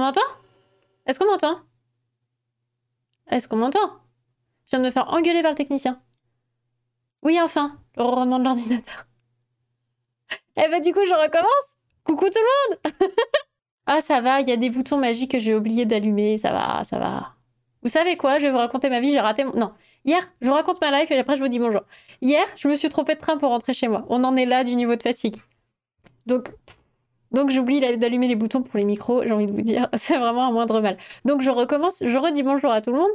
On m'entend? Est-ce qu'on m'entend? Est-ce qu'on m'entend? Je viens de me faire engueuler par le technicien. Oui, enfin, le rendement de l'ordinateur. Eh bah du coup, je recommence. Coucou tout le monde Ah, ça va, il y a des boutons magiques que j'ai oublié d'allumer, ça va, ça va. Vous savez quoi? Je vais vous raconter ma vie, j'ai raté mon... Non, hier, je vous raconte ma life et après je vous dis bonjour. Hier, je me suis trompée de train pour rentrer chez moi. On en est là du niveau de fatigue. Donc, donc j'oublie d'allumer les boutons pour les micros, j'ai envie de vous dire, c'est vraiment un moindre mal. Donc je recommence, je redis bonjour à tout le monde.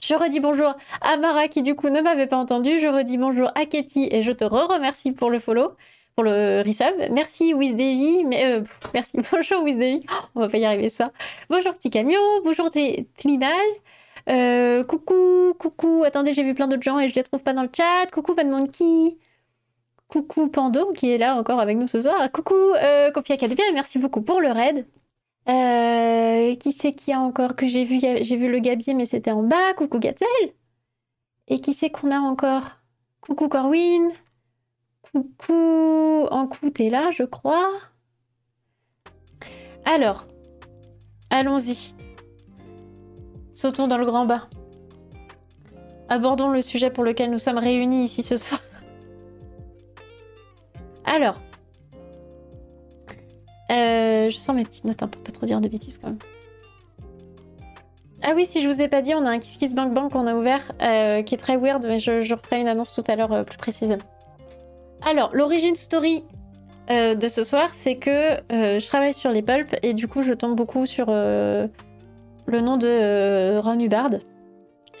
Je redis bonjour à Mara qui du coup ne m'avait pas entendu. Je redis bonjour à Katie et je te re-remercie pour le follow, pour le resub. Merci mais euh, merci. Bonjour Wizdevi. Oh, on va pas y arriver ça. Bonjour petit camion, bonjour Tlinal. Euh, coucou, coucou. Attendez, j'ai vu plein d'autres gens et je les trouve pas dans le chat. Coucou Van Monkey. Coucou Pando qui est là encore avec nous ce soir. Coucou euh, Copia Academia, merci beaucoup pour le raid. Euh, qui c'est qui a encore que j'ai vu J'ai vu le gabier mais c'était en bas. Coucou Gatzel. Et qui c'est qu'on a encore? Coucou Corwin. Coucou Ankou, t'es là je crois. Alors, allons-y. Sautons dans le grand bas. Abordons le sujet pour lequel nous sommes réunis ici ce soir. Alors. Euh, je sens mes petites notes un peu pas trop dire de bêtises quand même. Ah oui, si je vous ai pas dit, on a un Kiss Kiss Bank Bank qu'on a ouvert, euh, qui est très weird, mais je, je une annonce tout à l'heure euh, plus précisément. Alors, l'origine story de ce soir, c'est que je travaille sur les pulps et du coup, je tombe beaucoup sur le nom de Ron Hubbard.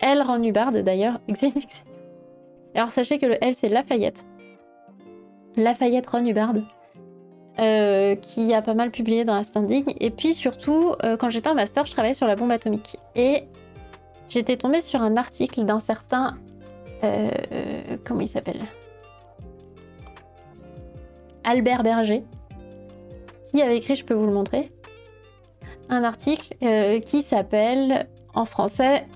Elle, Ron Hubbard d'ailleurs. Alors, sachez que le L, c'est Lafayette. Lafayette Ron Hubbard, euh, qui a pas mal publié dans la standing. Et puis surtout, euh, quand j'étais en master, je travaillais sur la bombe atomique. Et j'étais tombée sur un article d'un certain... Euh, comment il s'appelle? Albert Berger, qui avait écrit, je peux vous le montrer, un article qui s'appelle, en français,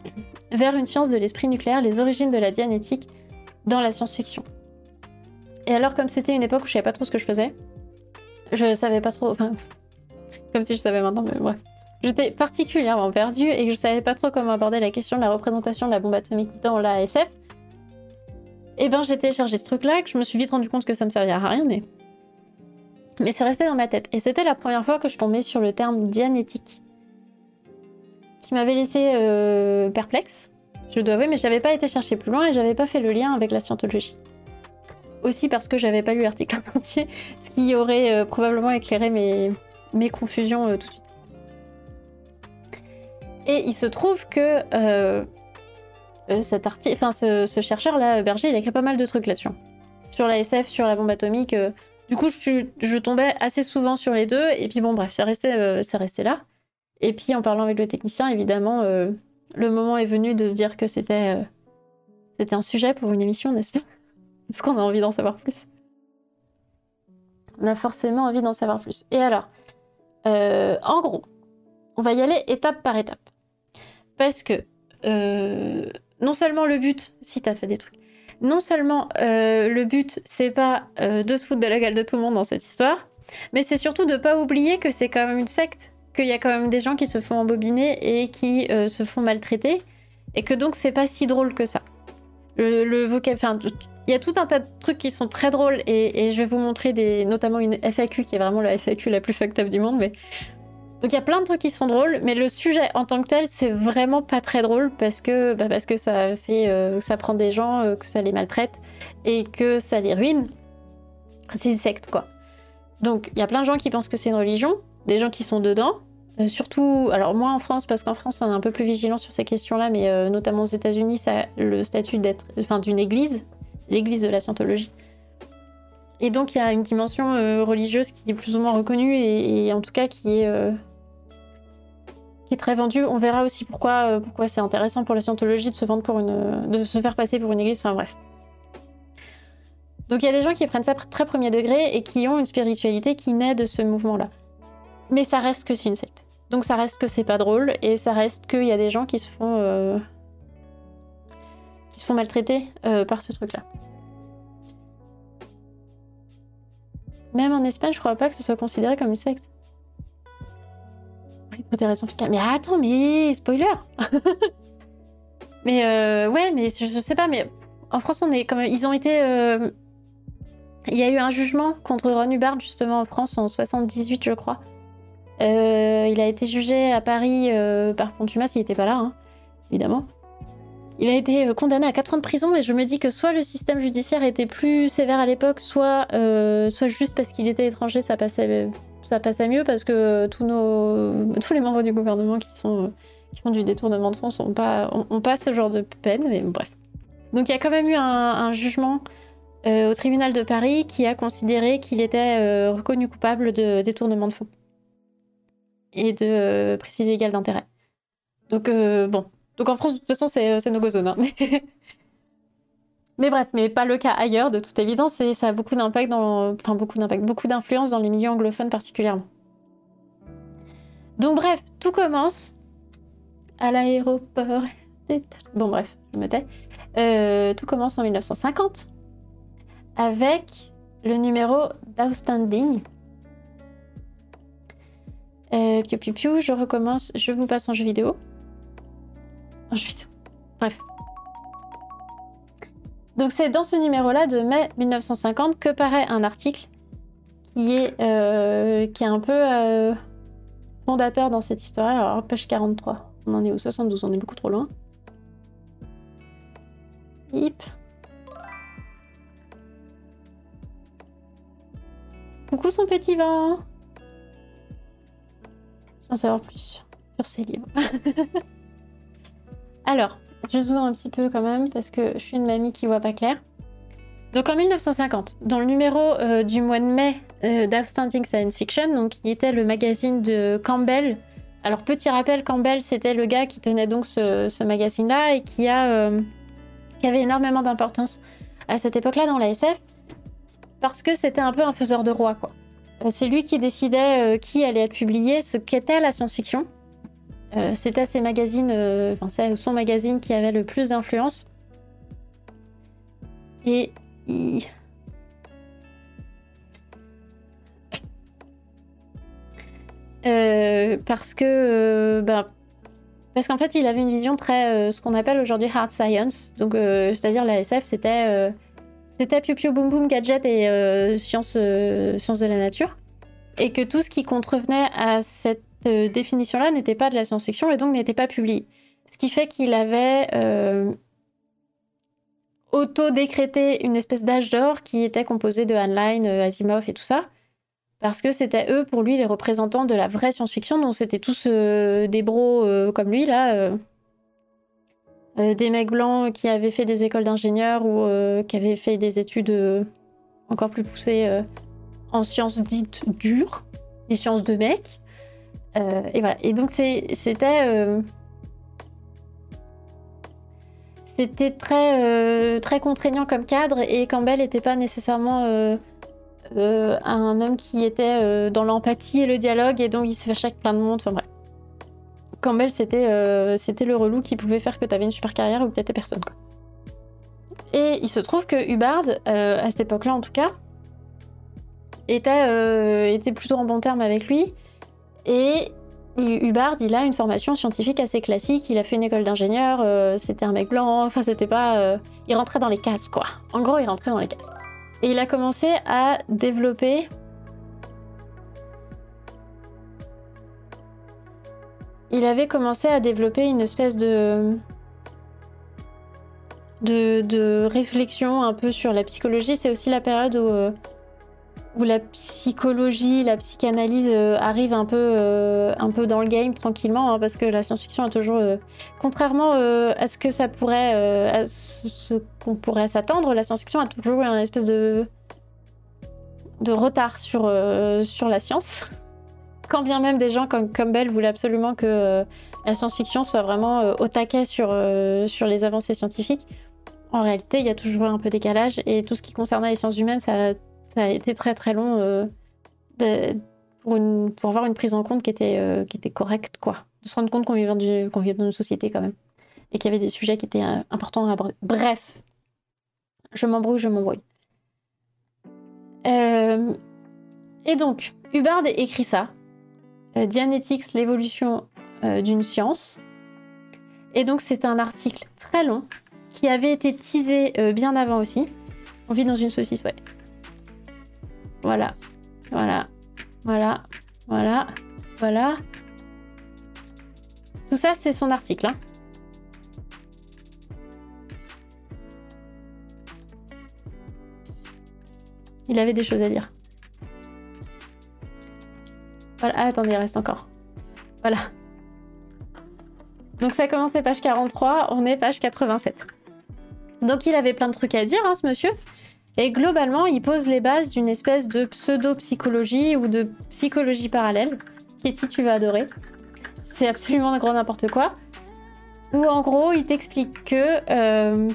Vers une science de l'esprit nucléaire, les origines de la dianétique dans la science-fiction. Et alors, comme c'était une époque où je savais pas trop ce que je faisais, je savais pas trop. Enfin, comme si je savais maintenant, mais bref. J'étais particulièrement perdue et je savais pas trop comment aborder la question de la représentation de la bombe atomique dans la SF. Et eh ben, j'ai téléchargé ce truc-là, que je me suis vite rendu compte que ça me servait à rien, mais. Mais c'est resté dans ma tête. Et c'était la première fois que je tombais sur le terme dianétique. Qui m'avait laissé euh, perplexe, je dois avouer, mais je n'avais pas été chercher plus loin et j'avais pas fait le lien avec la scientologie aussi parce que j'avais pas lu l'article entier, ce qui aurait euh, probablement éclairé mes, mes confusions euh, tout de suite. Et il se trouve que euh, cet enfin ce, chercheur-là, Berger, il a écrit pas mal de trucs là-dessus. Sur la SF, sur la bombe atomique. du coup, je, je, tombais assez souvent sur les deux. Et puis bon, bref, ça restait, ça restait là. Et puis en parlant avec le technicien, évidemment, le moment est venu de se dire que c'était c'était un sujet pour une émission, n'est-ce pas? Est-ce qu'on a envie d'en savoir plus? On a forcément envie d'en savoir plus. Et alors, euh, en gros, on va y aller étape par étape. Parce que euh, non seulement le but, si t'as fait des trucs, non seulement euh, le but, c'est pas de se foutre de la gueule de tout le monde dans cette histoire, mais c'est surtout de pas oublier que c'est quand même une secte, qu'il y a quand même des gens qui se font embobiner et qui se font maltraiter, et que donc c'est pas si drôle que ça. Le, le vocabulaire, il y a tout un tas de trucs qui sont très drôles et, je vais vous montrer notamment une FAQ qui est vraiment la FAQ la plus fucked up du monde. Donc il y a plein de trucs qui sont drôles, mais le sujet en tant que tel, c'est vraiment pas très drôle parce que, bah, euh, ça prend des gens, euh, que ça les maltraite et que ça les ruine. C'est une secte quoi. Donc il y a plein de gens qui pensent que c'est une religion, des gens qui sont dedans. Euh, surtout, alors moi en France, parce qu'en France on est un peu plus vigilant sur ces questions-là, mais notamment aux États-Unis, ça a le statut d'être, enfin d'une église, l'église de la scientologie. Et donc il y a une dimension euh, religieuse qui est plus ou moins reconnue et, en tout cas qui est, euh, qui est très vendue. On verra aussi pourquoi, euh, pourquoi c'est intéressant pour la scientologie de se vendre pour une, de se faire passer pour une église. Enfin bref. Donc il y a des gens qui prennent ça très premier degré et qui ont une spiritualité qui naît de ce mouvement-là. Mais ça reste que c'est une secte. Donc ça reste que c'est pas drôle et ça reste qu'il y a des gens qui se font qui se font maltraiter euh, par ce truc-là. Même en Espagne, je crois pas que ce soit considéré comme une secte. pour des raisons fiscales. Mais attends, mais spoiler Mais euh, ouais, mais je, sais pas, mais en France, on est comme ils ont été. Euh, il y a eu un jugement contre Ron Hubbard justement en France en 78, je crois. Il a été jugé à Paris par Pontumas, il était pas là, hein, évidemment. Il a été condamné à 4 ans de prison, et je me dis que soit le système judiciaire était plus sévère à l'époque, soit, soit juste parce qu'il était étranger, ça passait, ça passait mieux, parce que tous, nos, tous les membres du gouvernement qui sont qui font du détournement de fonds sont pas, ont, pas ce genre de peine, mais bref. Donc il y a quand même eu un, jugement euh, au tribunal de Paris qui a considéré qu'il était euh, reconnu coupable de détournement de fonds et de euh, illégale d'intérêt. Donc bon, donc en France de toute façon c'est no go zone. Hein. mais bref, mais pas le cas ailleurs de toute évidence et ça a beaucoup d'impact dans, enfin beaucoup d'impact, beaucoup d'influence dans les milieux anglophones particulièrement. Donc bref, tout commence à l'aéroport. Bon bref, je me tais. Euh, tout commence en 1950 avec le numéro d'Outstanding. Euh, piu piu piu, je recommence, je vous passe en jeu vidéo. En. Bref. Donc c'est dans ce numéro-là de mai 1950 que paraît un article qui est, euh, un peu euh, fondateur dans cette histoire. Alors, page 43. On en est au 72, on est beaucoup trop loin. Hip. Coucou son petit vent. J'en savoir plus sur ces livres. Alors, je zoome un petit peu quand même parce que je suis une mamie qui voit pas clair. Donc en 1950, dans le numéro euh, du mois de mai euh, d'Outstanding Science Fiction, donc qui était le magazine de Campbell, alors, petit rappel, Campbell, c'était le gars qui tenait donc ce, magazine-là et qui, a, euh, qui avait énormément d'importance à cette époque-là dans la SF parce que c'était un peu un faiseur de roi, quoi. C'est lui qui décidait qui allait être publié, ce qu'était la science-fiction. C'était ses magazines, c'est son magazine qui avait le plus d'influence. Et Euh, parce que euh, ben, parce qu'en fait il avait une vision très euh, ce qu'on appelle aujourd'hui hard science donc c'est-à-dire la SF c'était c'était piou piou boum boum gadget et sciences science de la nature et que tout ce qui contrevenait à cette définition là n'était pas de la science-fiction et donc n'était pas publié ce qui fait qu'il avait auto-décrété une espèce d'âge d'or qui était composé de Heinlein, Asimov et tout ça parce que c'était eux, pour lui, les représentants de la vraie science-fiction, donc c'était tous euh, des bros euh, comme lui, là. Euh, des mecs blancs qui avaient fait des écoles d'ingénieurs ou qui avaient fait des études encore plus poussées en sciences dites dures, des sciences de mecs. Et voilà. Et donc c'était c'était très très contraignant comme cadre et Campbell n'était pas nécessairement euh, un homme qui était euh, dans l'empathie et le dialogue, et donc il se fâchait avec plein de monde. Enfin bref. Campbell, c'était euh, le relou qui pouvait faire que tu avais une super carrière ou que t'étais personne. Et il se trouve que Hubbard, à cette époque-là en tout cas, était, était plutôt en bon terme avec lui. Et Hubbard, il a une formation scientifique assez classique. Il a fait une école d'ingénieur. c'était un mec blanc. Enfin, c'était pas. il rentrait dans les cases, quoi. En gros, il rentrait dans les cases. Et il a commencé à développer il avait commencé à développer une espèce de... de, réflexion un peu sur la psychologie. C'est aussi la période où, euh, où la psychologie, la psychanalyse euh, arrive un peu, euh, un peu dans le game tranquillement, hein, parce que la science-fiction a toujours, euh, contrairement à ce que ça pourrait, à ce qu'on pourrait s'attendre, la science-fiction a toujours eu un espèce de, de retard sur, sur la science. Quand bien même des gens comme Campbell voulaient absolument que la science-fiction soit vraiment au taquet sur, sur les avancées scientifiques, en réalité, il y a toujours un peu décalage et tout ce qui concernait les sciences humaines, ça a ça a été très très long euh, pour, une, avoir une prise en compte qui était, euh, qui était correcte, quoi. De se rendre compte qu'on vivait, dans une société quand même. Et qu'il y avait des sujets qui étaient euh, importants à aborder. Bref, je m'embrouille, je m'embrouille. et donc, Hubbard écrit ça. Dianetics, l'évolution d'une science. Et donc c'est un article très long qui avait été teasé bien avant aussi. On vit dans une saucisse, ouais. Voilà, voilà, voilà, voilà, voilà. Tout ça, c'est son article. Hein. Il avait des choses à dire. Voilà. Ah, attendez, il reste encore. Voilà. Donc ça commençait page 43, on est page 87. Donc il avait plein de trucs à dire, hein, ce monsieur. Et globalement, il pose les bases d'une espèce de pseudo-psychologie ou de psychologie parallèle. Katie, tu vas adorer. C'est absolument gros n'importe quoi. Où en gros, il t'explique que. Euh,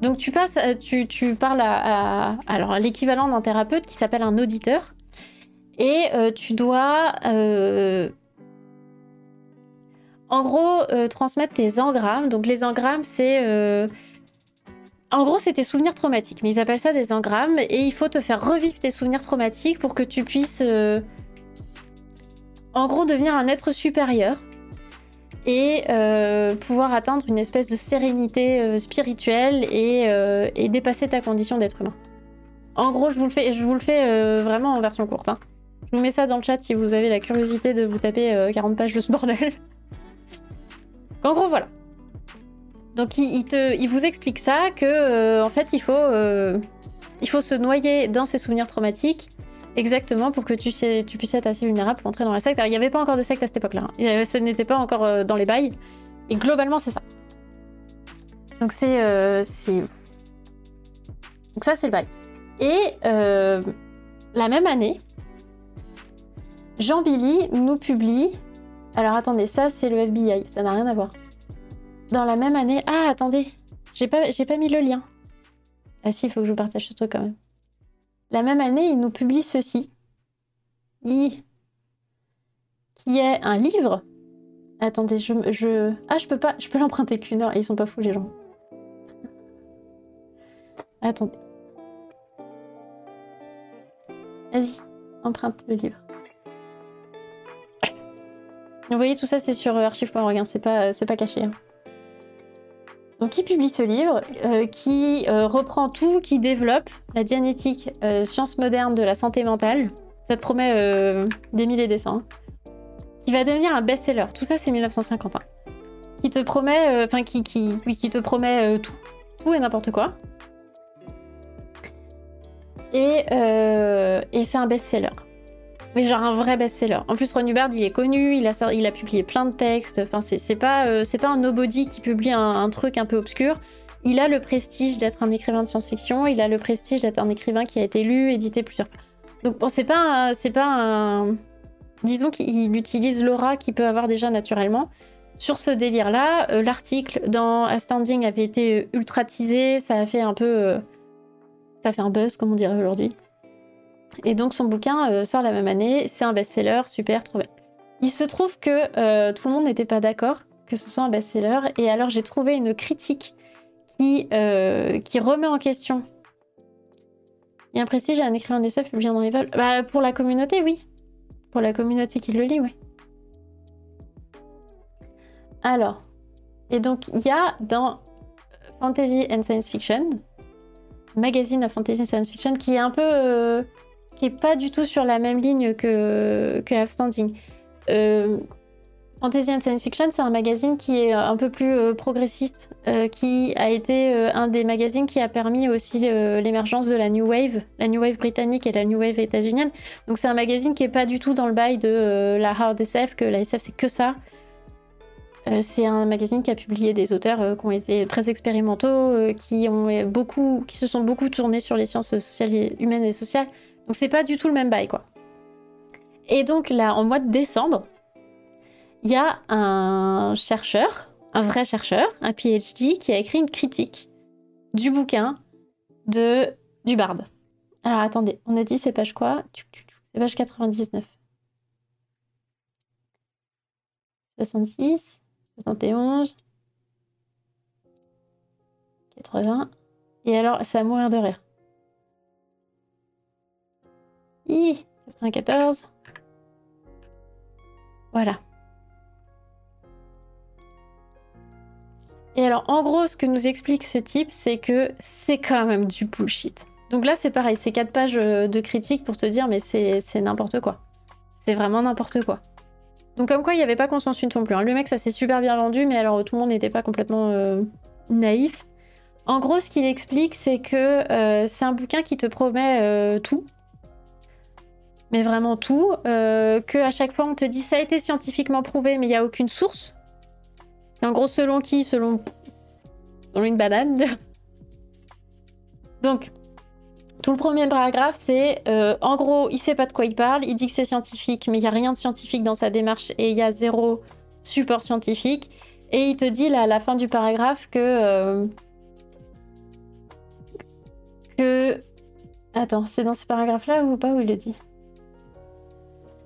donc tu passes, euh, tu, tu parles à, l'équivalent d'un thérapeute qui s'appelle un auditeur, et euh, tu dois, en gros, transmettre tes engrammes. Donc les engrammes, c'est en gros, c'est tes souvenirs traumatiques, mais ils appellent ça des engrammes, et il faut te faire revivre tes souvenirs traumatiques pour que tu puisses, euh, en gros, devenir un être supérieur et euh, pouvoir atteindre une espèce de sérénité euh, spirituelle et, dépasser ta condition d'être humain. En gros, je vous le fais, je vous le fais vraiment en version courte. Hein. Je vous mets ça dans le chat si vous avez la curiosité de vous taper 40 pages de ce bordel. en gros, voilà. Donc il, vous explique ça que euh, en fait il faut, euh, il faut se noyer dans ses souvenirs traumatiques exactement pour que tu, puisses être assez vulnérable pour entrer dans la secte. Alors il n'y avait pas encore de secte à cette époque-là, hein. ça n'était pas encore euh, dans les bails. Et globalement c'est ça. Donc c'est, donc ça c'est le bail. Et la même année, Jean Billy nous publie. Alors attendez, ça c'est le FBI, ça n'a rien à voir. Dans la même année. Ah, attendez. J'ai pas, j'ai pas mis le lien. Ah si, il faut que je vous partage ce truc quand même. La même année, il nous publie ceci. qui est un livre. Attendez, je, je... Ah, je peux pas... Je peux l'emprunter qu'une heure. Ils sont pas fous, les gens. Attendez. Vas-y, emprunte le livre. Vous voyez, tout ça, c'est sur archive.org. Hein. C'est pas, pas caché. Hein. Donc, il publie ce livre euh, qui euh, reprend tout, qui développe la dianétique, euh, science moderne de la santé mentale. Ça te promet des milliers des cents. Qui va devenir un best-seller. Tout ça, c'est 1951. Qui te promet, enfin, qui, qui, oui, qui te promet tout, tout et n'importe quoi. Et, et c'est un best-seller mais genre un vrai best-seller. En plus, Ron Hubbard, il est connu, il a, il a publié plein de textes. Enfin, c'est pas, euh, pas un nobody qui publie un, truc un peu obscur. Il a le prestige d'être un écrivain de science-fiction. Il a le prestige d'être un écrivain qui a été lu, édité plusieurs fois. Donc bon, c'est pas, c'est pas un. Disons qu'il utilise l'aura qu'il peut avoir déjà naturellement. Sur ce délire-là, euh, l'article dans Astounding avait été ultratisé, ça a fait un peu. Euh, ça a fait un buzz, comme on dirait aujourd'hui. Et donc son bouquin euh, sort la même année, c'est un best-seller, super, trop bien. Il se trouve que euh, tout le monde n'était pas d'accord que ce soit un best-seller, et alors j'ai trouvé une critique qui, euh, remet en question. Il y a un prestige à un écrivain d'USF publié dans les vols. Bah, pour la communauté, oui. Pour la communauté qui le lit, oui. Alors, et donc il y a dans Fantasy and Science Fiction, magazine of Fantasy and Science Fiction, qui est un peu qui est pas du tout sur la même ligne que, que Standing. Euh, Fantasy and Science Fiction, c'est un magazine qui est un peu plus euh, progressiste, euh, qui a été un des magazines qui a permis aussi l'émergence de la New Wave, la New Wave britannique et la New Wave états-unienne. Donc c'est un magazine qui est pas du tout dans le bail de la hard SF, que la SF c'est que ça. c'est un magazine qui a publié des auteurs qui ont été très expérimentaux, qui, ont beaucoup, qui se sont beaucoup tournés sur les sciences sociales, humaines et sociales. Donc c'est pas du tout le même bail, quoi. Et donc là, en mois de décembre, il y a un chercheur, un vrai chercheur, un PhD, qui a écrit une critique du bouquin de du Bard. Alors attendez, on a dit c'est page quoi? C'est page 99. 66, 71, 80. Et alors, ça va mourir de rire. 94. Voilà. Et alors, en gros, ce que nous explique ce type, c'est que c'est quand même du bullshit. Donc là, c'est pareil, c'est quatre pages euh, de critique pour te dire, mais c'est n'importe quoi. C'est vraiment n'importe quoi. Donc comme quoi, il n'y avait pas conscience une non plus. Hein. Le mec, ça s'est super bien vendu, mais alors tout le monde n'était pas complètement euh, naïf. En gros, ce qu'il explique, c'est que euh, c'est un bouquin qui te promet tout. Mais vraiment tout. que à chaque fois, on te dit ça a été scientifiquement prouvé, mais il n'y a aucune source. C'est en gros selon qui? Selon, selon une banane. Donc, tout le premier paragraphe, c'est euh, en gros, il sait pas de quoi il parle, il dit que c'est scientifique, mais il n'y a rien de scientifique dans sa démarche et il y a zéro support scientifique. Et il te dit là, à la fin du paragraphe que. Euh, que. Attends, c'est dans ce paragraphe-là ou pas où il le dit?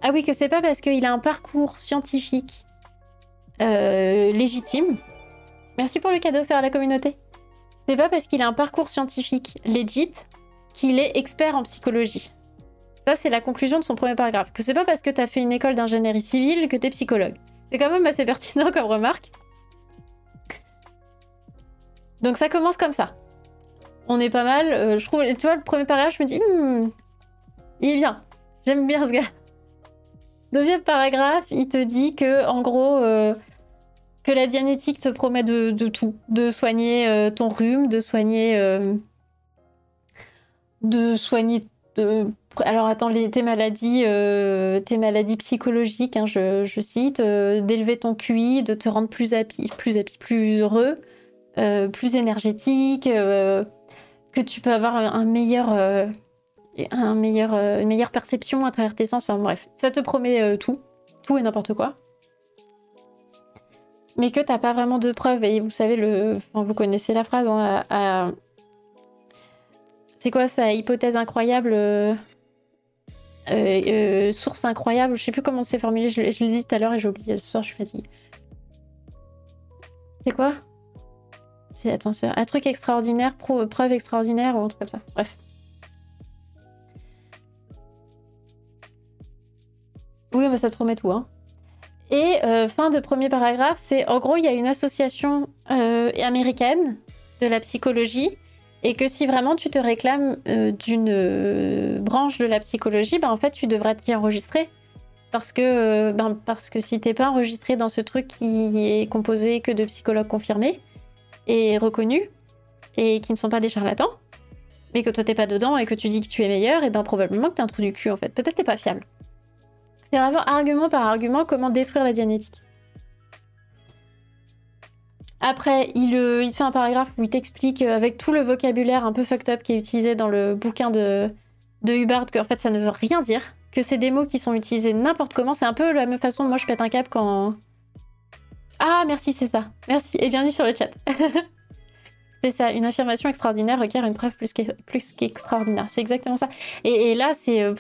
Ah oui, que c'est pas parce qu'il a un parcours scientifique euh, légitime. Merci pour le cadeau offert à la communauté. C'est pas parce qu'il a un parcours scientifique legit qu'il est expert en psychologie. Ça, c'est la conclusion de son premier paragraphe. Que c'est pas parce que t'as fait une école d'ingénierie civile que t'es psychologue. C'est quand même assez pertinent comme remarque. Donc ça commence comme ça. On est pas mal. Euh, je trouve, tu vois, le premier paragraphe, je me dis, hmm, il est bien. J'aime bien ce gars. Deuxième paragraphe, il te dit que, en gros, euh, que la dianétique te promet de, tout. De soigner euh, ton rhume, de soigner. Euh, de soigner. alors attends, tes maladies, tes maladies psychologiques, hein, je, cite, d'élever ton QI, de te rendre plus happy, plus happy, plus heureux, plus énergétique, que tu peux avoir un meilleur euh, une meilleure perception à travers tes sens. Enfin bref, ça te promet euh, tout, tout et n'importe quoi. Mais que t'as pas vraiment de preuves. Et vous savez, le, enfin, vous connaissez la phrase. Hein, c'est quoi ça Hypothèse incroyable. Euh, source incroyable. Je sais plus comment c'est formulé. Je, je l'ai dit tout à l'heure et j'ai oublié. Ce soir, je suis fatiguée. C'est quoi? C'est attends, un truc extraordinaire, preuve extraordinaire ou un truc comme ça. Bref. Oui, ça te promet tout. Hein. Et euh, fin de premier paragraphe, c'est en gros, il y a une association euh, américaine de la psychologie et que si vraiment tu te réclames euh, d'une branche de la psychologie, ben, en fait, tu devrais t'y enregistrer. Parce que, ben, parce que si t'es pas enregistré dans ce truc qui est composé que de psychologues confirmés et reconnus et qui ne sont pas des charlatans, mais que toi t'es pas dedans et que tu dis que tu es meilleur, et ben probablement que t'es un trou du cul en fait. Peut-être t'es pas fiable. C'est vraiment argument par argument comment détruire la dianétique. Après, il, euh, fait un paragraphe où il t'explique euh, avec tout le vocabulaire un peu fucked up qui est utilisé dans le bouquin de, de Hubbard qu'en fait ça ne veut rien dire, que c'est des mots qui sont utilisés n'importe comment. C'est un peu la même façon moi je pète un cap quand. Ah, merci, c'est ça. Merci et bienvenue sur le chat. c'est ça, une affirmation extraordinaire requiert une preuve plus qu'extraordinaire. c'est exactement ça. Et, là, c'est. Euh,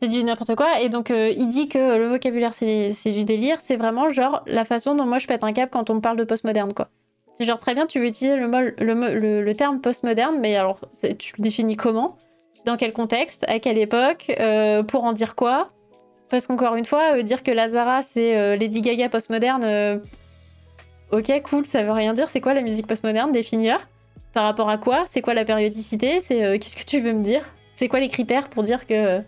c'est du n'importe quoi. Et donc, euh, il dit que le vocabulaire, c'est du délire. C'est vraiment genre la façon dont moi je pète un cap quand on me parle de postmoderne, quoi. C'est genre très bien, tu veux utiliser le, le, le, terme postmoderne, mais alors tu le définis comment? Dans quel contexte? À quelle époque? Euh, Pour en dire quoi? Parce qu'encore une fois, euh, dire que Lazara c'est Lady Gaga postmoderne, ok, cool, ça veut rien dire. C'est quoi la musique postmoderne? Définis-la. Par rapport à quoi? C'est quoi la périodicité? C'est qu'est-ce que tu veux me dire? C'est quoi les critères pour dire que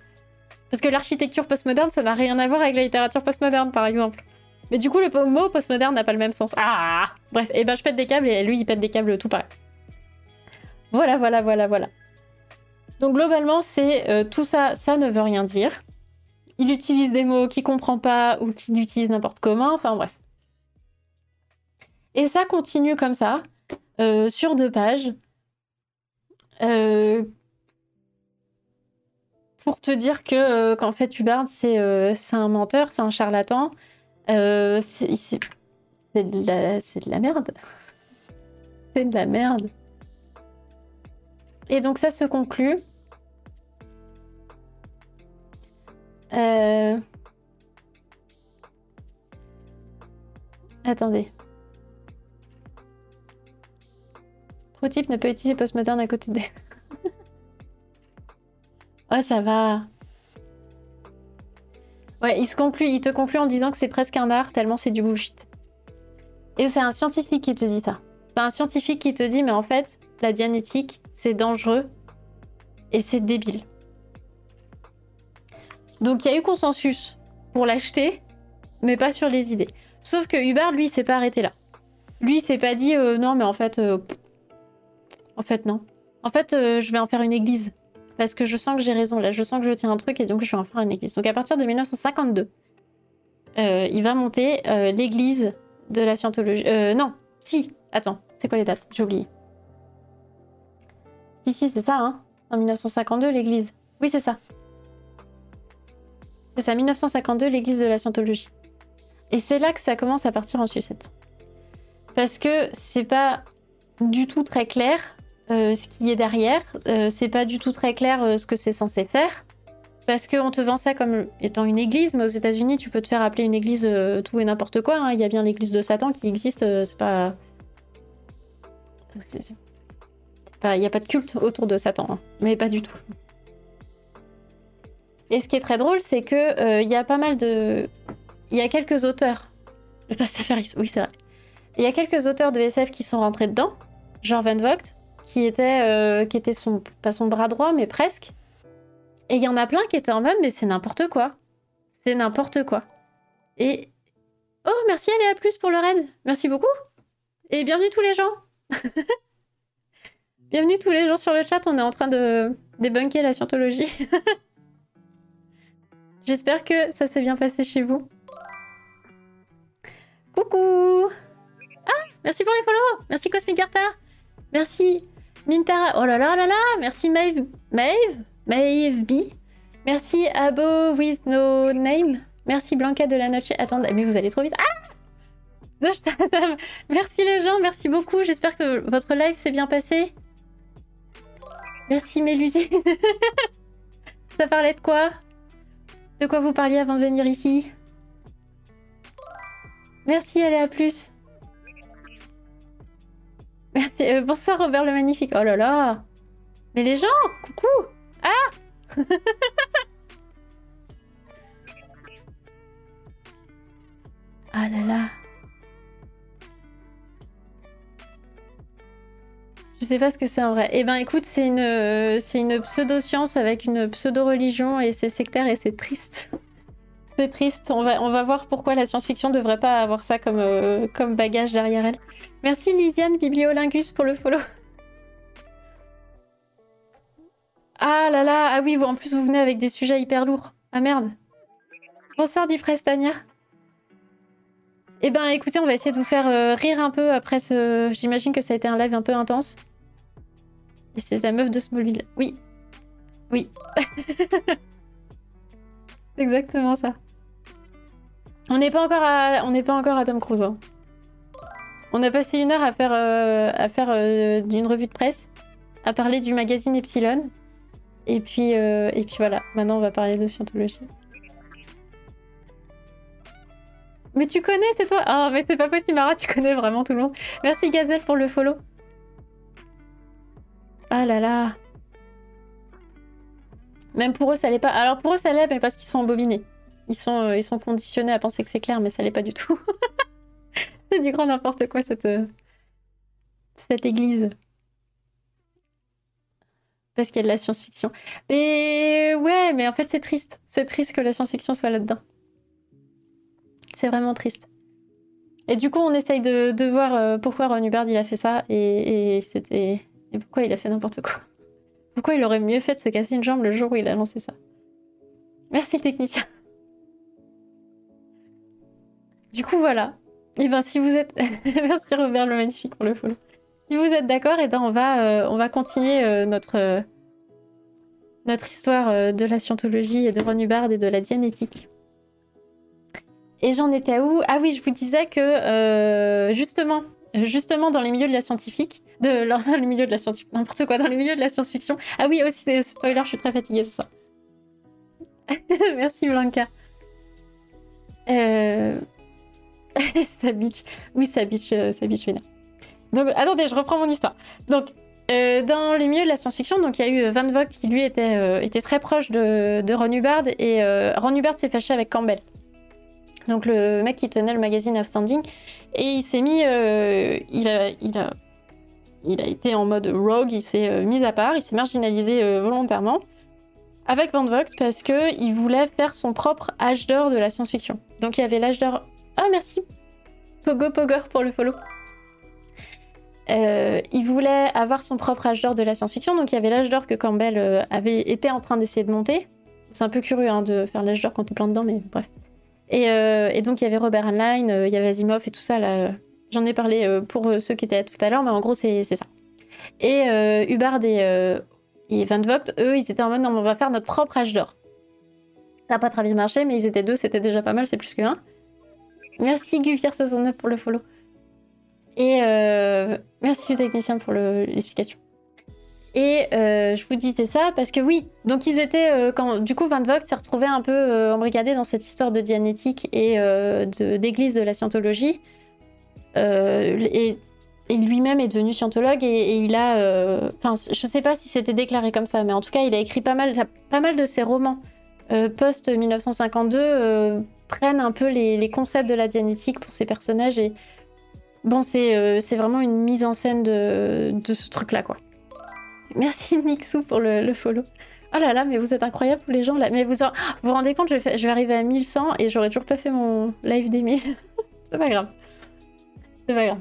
parce que l'architecture postmoderne, ça n'a rien à voir avec la littérature postmoderne, par exemple. Mais du coup, le mot postmoderne n'a pas le même sens. Ah Bref, et eh ben je pète des câbles et lui, il pète des câbles tout pareil. Voilà, voilà, voilà, voilà. Donc globalement, c'est euh, tout ça, ça ne veut rien dire. Il utilise des mots qu'il comprend pas ou qu'il utilise n'importe comment, enfin bref. Et ça continue comme ça, euh, sur deux pages. Euh, pour te dire que euh, qu'en fait Hubbard euh, c'est un menteur, c'est un charlatan, euh, c'est de, la, de merde. c'est de la merde. Et donc ça se conclut. Attendez. Prototype ne peut utiliser postmoderne à côté des... Oh, ça va. Ouais, il, te conclut en disant que c'est presque un art, tellement c'est du bullshit. Et c'est un scientifique qui te dit ça. C'est un scientifique qui te dit, mais en fait, la dianétique, c'est dangereux et c'est débile. Donc il y a eu consensus pour l'acheter, mais pas sur les idées. Sauf que Hubert, lui, s'est pas arrêté là. Lui, il s'est pas dit, euh, non, mais en fait, euh, en fait, non. En fait, euh, je vais en faire une église. Parce que je sens que j'ai raison là, je sens que je tiens un truc et donc je vais en faire une église. Donc à partir de 1952, il va monter l'église de la scientologie. non, si, attends, c'est quoi les dates? J'ai oublié. Si, si, c'est ça, hein. En 1952, l'église. Oui, c'est ça. C'est ça, 1952, l'église de la scientologie. Et c'est là que ça commence à partir en sucette. Parce que c'est pas du tout très clair euh, ce qui est derrière. Euh, c'est pas du tout très clair euh, ce que c'est censé faire. Parce qu'on te vend ça comme étant une église, mais aux États-Unis, tu peux te faire appeler une église tout et n'importe quoi. Hein. Il y a bien l'église de Satan qui existe, c'est pas. Il n'y a pas de culte autour de Satan, hein. mais pas du tout. Et ce qui est très drôle, c'est que il y a pas mal de. Il y a quelques auteurs. Le pasteur oui, c'est vrai. Il y a quelques auteurs de SF qui sont rentrés dedans, genre Van Vogt, qui était, euh, qui était son, pas son bras droit, mais presque. Et il y en a plein qui étaient en mode, mais c'est n'importe quoi. C'est n'importe quoi. Et. Oh, merci Aléa Plus pour le raid. Merci beaucoup. Et bienvenue tous les gens. bienvenue tous les gens sur le chat. On est en train de débunker la scientologie. J'espère que ça s'est bien passé chez vous. Coucou Ah Merci pour les follow Merci Cosmic Carter Merci Mintara, oh là là là là, merci Maeve, Maeve, Maeve B. Merci Abo with no name. Merci Blanca de la noche. Attendez, mais vous allez trop vite. Ah Merci les gens, merci beaucoup. J'espère que votre live s'est bien passé. Merci Mélusine. Ça parlait de quoi? De quoi vous parliez avant de venir ici? Merci, allez à plus. Merci. Euh, bonsoir Robert le Magnifique. Oh là là. Mais les gens, coucou. Ah Ah là là. Je sais pas ce que c'est en vrai. Eh ben écoute, c'est une, c'est une pseudo-science avec une pseudo-religion et c'est sectaire et c'est triste. Triste. On va, on va voir pourquoi la science-fiction devrait pas avoir ça comme, euh, comme bagage derrière elle. Merci Lisiane Bibliolingus pour le follow. Ah là là, ah oui, en plus vous venez avec des sujets hyper lourds. Ah merde. Bonsoir Tania. Eh ben écoutez, on va essayer de vous faire euh, rire un peu après ce... J'imagine que ça a été un live un peu intense. Et c'est la meuf de Smallville. Oui. Oui. exactement ça. On n'est pas encore à, Tom Cruise. Hein. On a passé une heure à faire, euh, euh, d'une revue de presse, à parler du magazine Epsilon, et puis, euh, et puis voilà. Maintenant, on va parler de scientologie. Mais tu connais, c'est toi? Ah, mais c'est pas possible, Mara, tu connais vraiment tout le monde. Merci Gazelle pour le follow. Ah là là. Même pour eux, ça l'est pas. Alors pour eux, ça l'est, mais parce qu'ils sont embobinés. Ils sont, euh, ils sont conditionnés à penser que c'est clair, mais ça l'est pas du tout. c'est du grand n'importe quoi, cette, euh, cette église. Parce qu'il y a de la science-fiction. Mais ouais, mais en fait, c'est triste. C'est triste que la science-fiction soit là-dedans. C'est vraiment triste. Et du coup, on essaye de, voir euh, pourquoi Ron Hubbard il a fait ça et, pourquoi il a fait n'importe quoi. Pourquoi il aurait mieux fait de se casser une jambe le jour où il a lancé ça. Merci technicien. Du coup, voilà. Et ben, si vous êtes. Merci Robert le magnifique pour le follow. Si vous êtes d'accord, et ben on va, euh, on va continuer euh, notre, euh, notre histoire de la scientologie et de Ron Hubbard et de la dianétique. Et j'en étais où? Ah oui, je vous disais que justement, justement dans les milieux de la scientifique, de dans les milieux de la science, n'importe quoi, dans les milieux de la science-fiction. Ah oui, aussi spoiler, je suis très fatiguée ce soir. Merci Blanca. Euh, sa bitch. Oui, sa bitch, euh, bitch vénère. Donc, attendez, je reprends mon histoire. Donc, Euh, dans les milieux de la science-fiction, donc il y a eu Van Vogt qui lui était, était très proche de, de Ron Hubbard et Ron Hubbard s'est fâché avec Campbell. Donc le mec qui tenait le magazine Outstanding et il s'est mis, il a, il a, il a été en mode rogue, il s'est mis à part, il s'est marginalisé volontairement avec Van Vogt parce que il voulait faire son propre âge d'or de la science-fiction. Donc il y avait l'âge d'or. Oh merci Pogo Pogor pour le follow. Euh, il voulait avoir son propre âge d'or de la science-fiction, donc il y avait l'âge d'or que Campbell euh, avait été en train d'essayer de monter. C'est un peu curieux hein, de faire l'âge d'or quand t'es plein dedans, mais bref. Et, euh, donc il y avait Robert Heinlein, il y avait Asimov et tout ça. J'en ai parlé pour ceux qui étaient là tout à l'heure, mais en gros c'est ça. Et Hubbard et, et Van Vogt, eux, ils étaient en mode non, on va faire notre propre âge d'or. Ça n'a pas très bien marché, mais ils étaient deux, c'était déjà pas mal, c'est plus que un. Merci Guvier69 pour le follow. Et euh, merci le technicien pour l'explication. Et euh, je vous disais ça parce que oui, donc ils étaient euh, quand du coup Van Vogt s'est retrouvé un peu embrigadé dans cette histoire de dianétique et d'église de, la scientologie. et, lui-même est devenu scientologue et, il a, enfin, je sais pas si c'était déclaré comme ça, mais en tout cas, il a écrit pas mal, pas mal de ses romans post 1952 prennent un peu les, concepts de la dianétique pour ces personnages. Et bon, c'est euh, vraiment une mise en scène de, ce truc-là, quoi. Merci Nixou pour le, follow. Oh là là, mais vous êtes incroyables tous les gens là. Mais vous vous, vous rendez compte, je vais, je vais arriver à 1100 et j'aurais toujours pas fait mon live des 1000. c'est pas grave. C'est pas grave.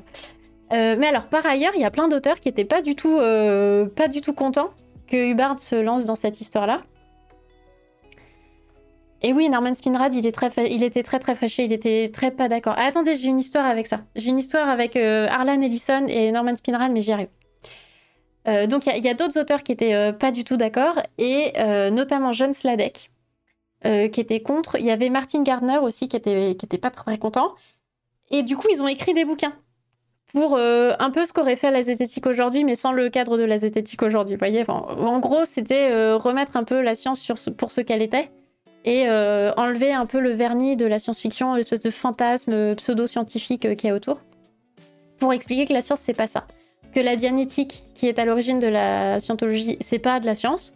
Euh, mais alors, par ailleurs, il y a plein d'auteurs qui étaient pas du tout, euh, pas du tout contents que Hubbard se lance dans cette histoire-là. Et oui, Norman Spinrad, il, était très très fâché, il était très pas d'accord. Ah, attendez, j'ai une histoire avec ça. J'ai une histoire avec euh, Arlan Ellison et Norman Spinrad, mais j'y arrive. Euh, donc il y a, d'autres auteurs qui étaient euh, pas du tout d'accord, et notamment John Sladek, qui était contre. Il y avait Martin Gardner aussi, qui était, pas très, content. Et du coup, ils ont écrit des bouquins pour un peu ce qu'aurait fait la zététique aujourd'hui, mais sans le cadre de la zététique aujourd'hui. Vous voyez, en gros, c'était remettre un peu la science pour ce qu'elle était et euh, enlever un peu le vernis de la science-fiction, l'espèce de fantasme pseudo-scientifique euh, qui est autour, pour expliquer que la science, c'est pas ça. Que la dianétique, qui est à l'origine de la scientologie, c'est pas de la science,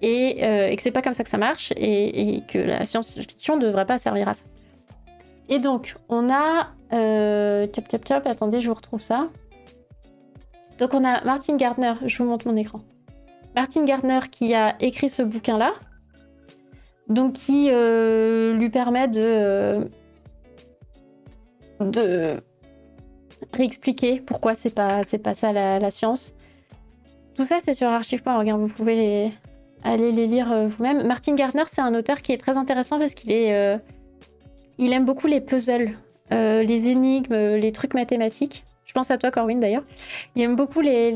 et, euh, que c'est pas comme ça que ça marche, et, que la science-fiction ne devrait pas servir à ça. Et donc, on a. Euh, tchop, tchop, attendez, je vous retrouve ça. Donc, on a Martin Gardner, je vous montre mon écran. Martin Gardner qui a écrit ce bouquin-là, donc qui euh, lui permet de, euh, de réexpliquer pourquoi c'est pas, c'est pas ça la, science. Tout ça, c'est sur archive.org, hein, vous pouvez aller les lire euh, vous-même. Martin Gardner, c'est un auteur qui est très intéressant parce qu'il est, il aime beaucoup les puzzles, les énigmes, les trucs mathématiques. Je pense à toi, Corwin, d'ailleurs. Il aime beaucoup les,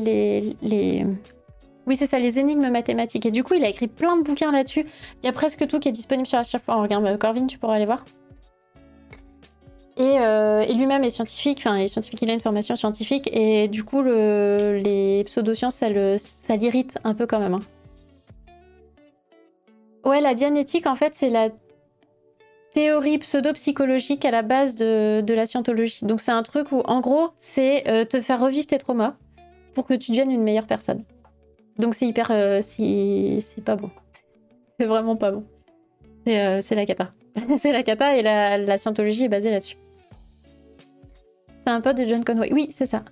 les oui, c'est ça, les énigmes mathématiques. Et du coup, il a écrit plein de bouquins là-dessus. Il y a presque tout qui est disponible sur Archive.org. Regarde, Corvin, tu pourras aller voir. Euh, et, lui-même est scientifique, enfin, il est scientifique, il a une formation scientifique. Et du coup, les pseudosciences, ça, ça l'irrite un peu quand même. Hein. Ouais, la dianétique, en fait, c'est la théorie pseudo-psychologique à la base de, la scientologie. Donc, c'est un truc où, en gros, c'est euh, te faire revivre tes traumas pour que tu deviennes une meilleure personne. Donc c'est hyper. Euh, c'est pas bon. C'est vraiment pas bon. C'est euh, la cata. c'est la cata et la, scientologie est basée là-dessus. C'est un pote de John Conway. Oui, c'est ça.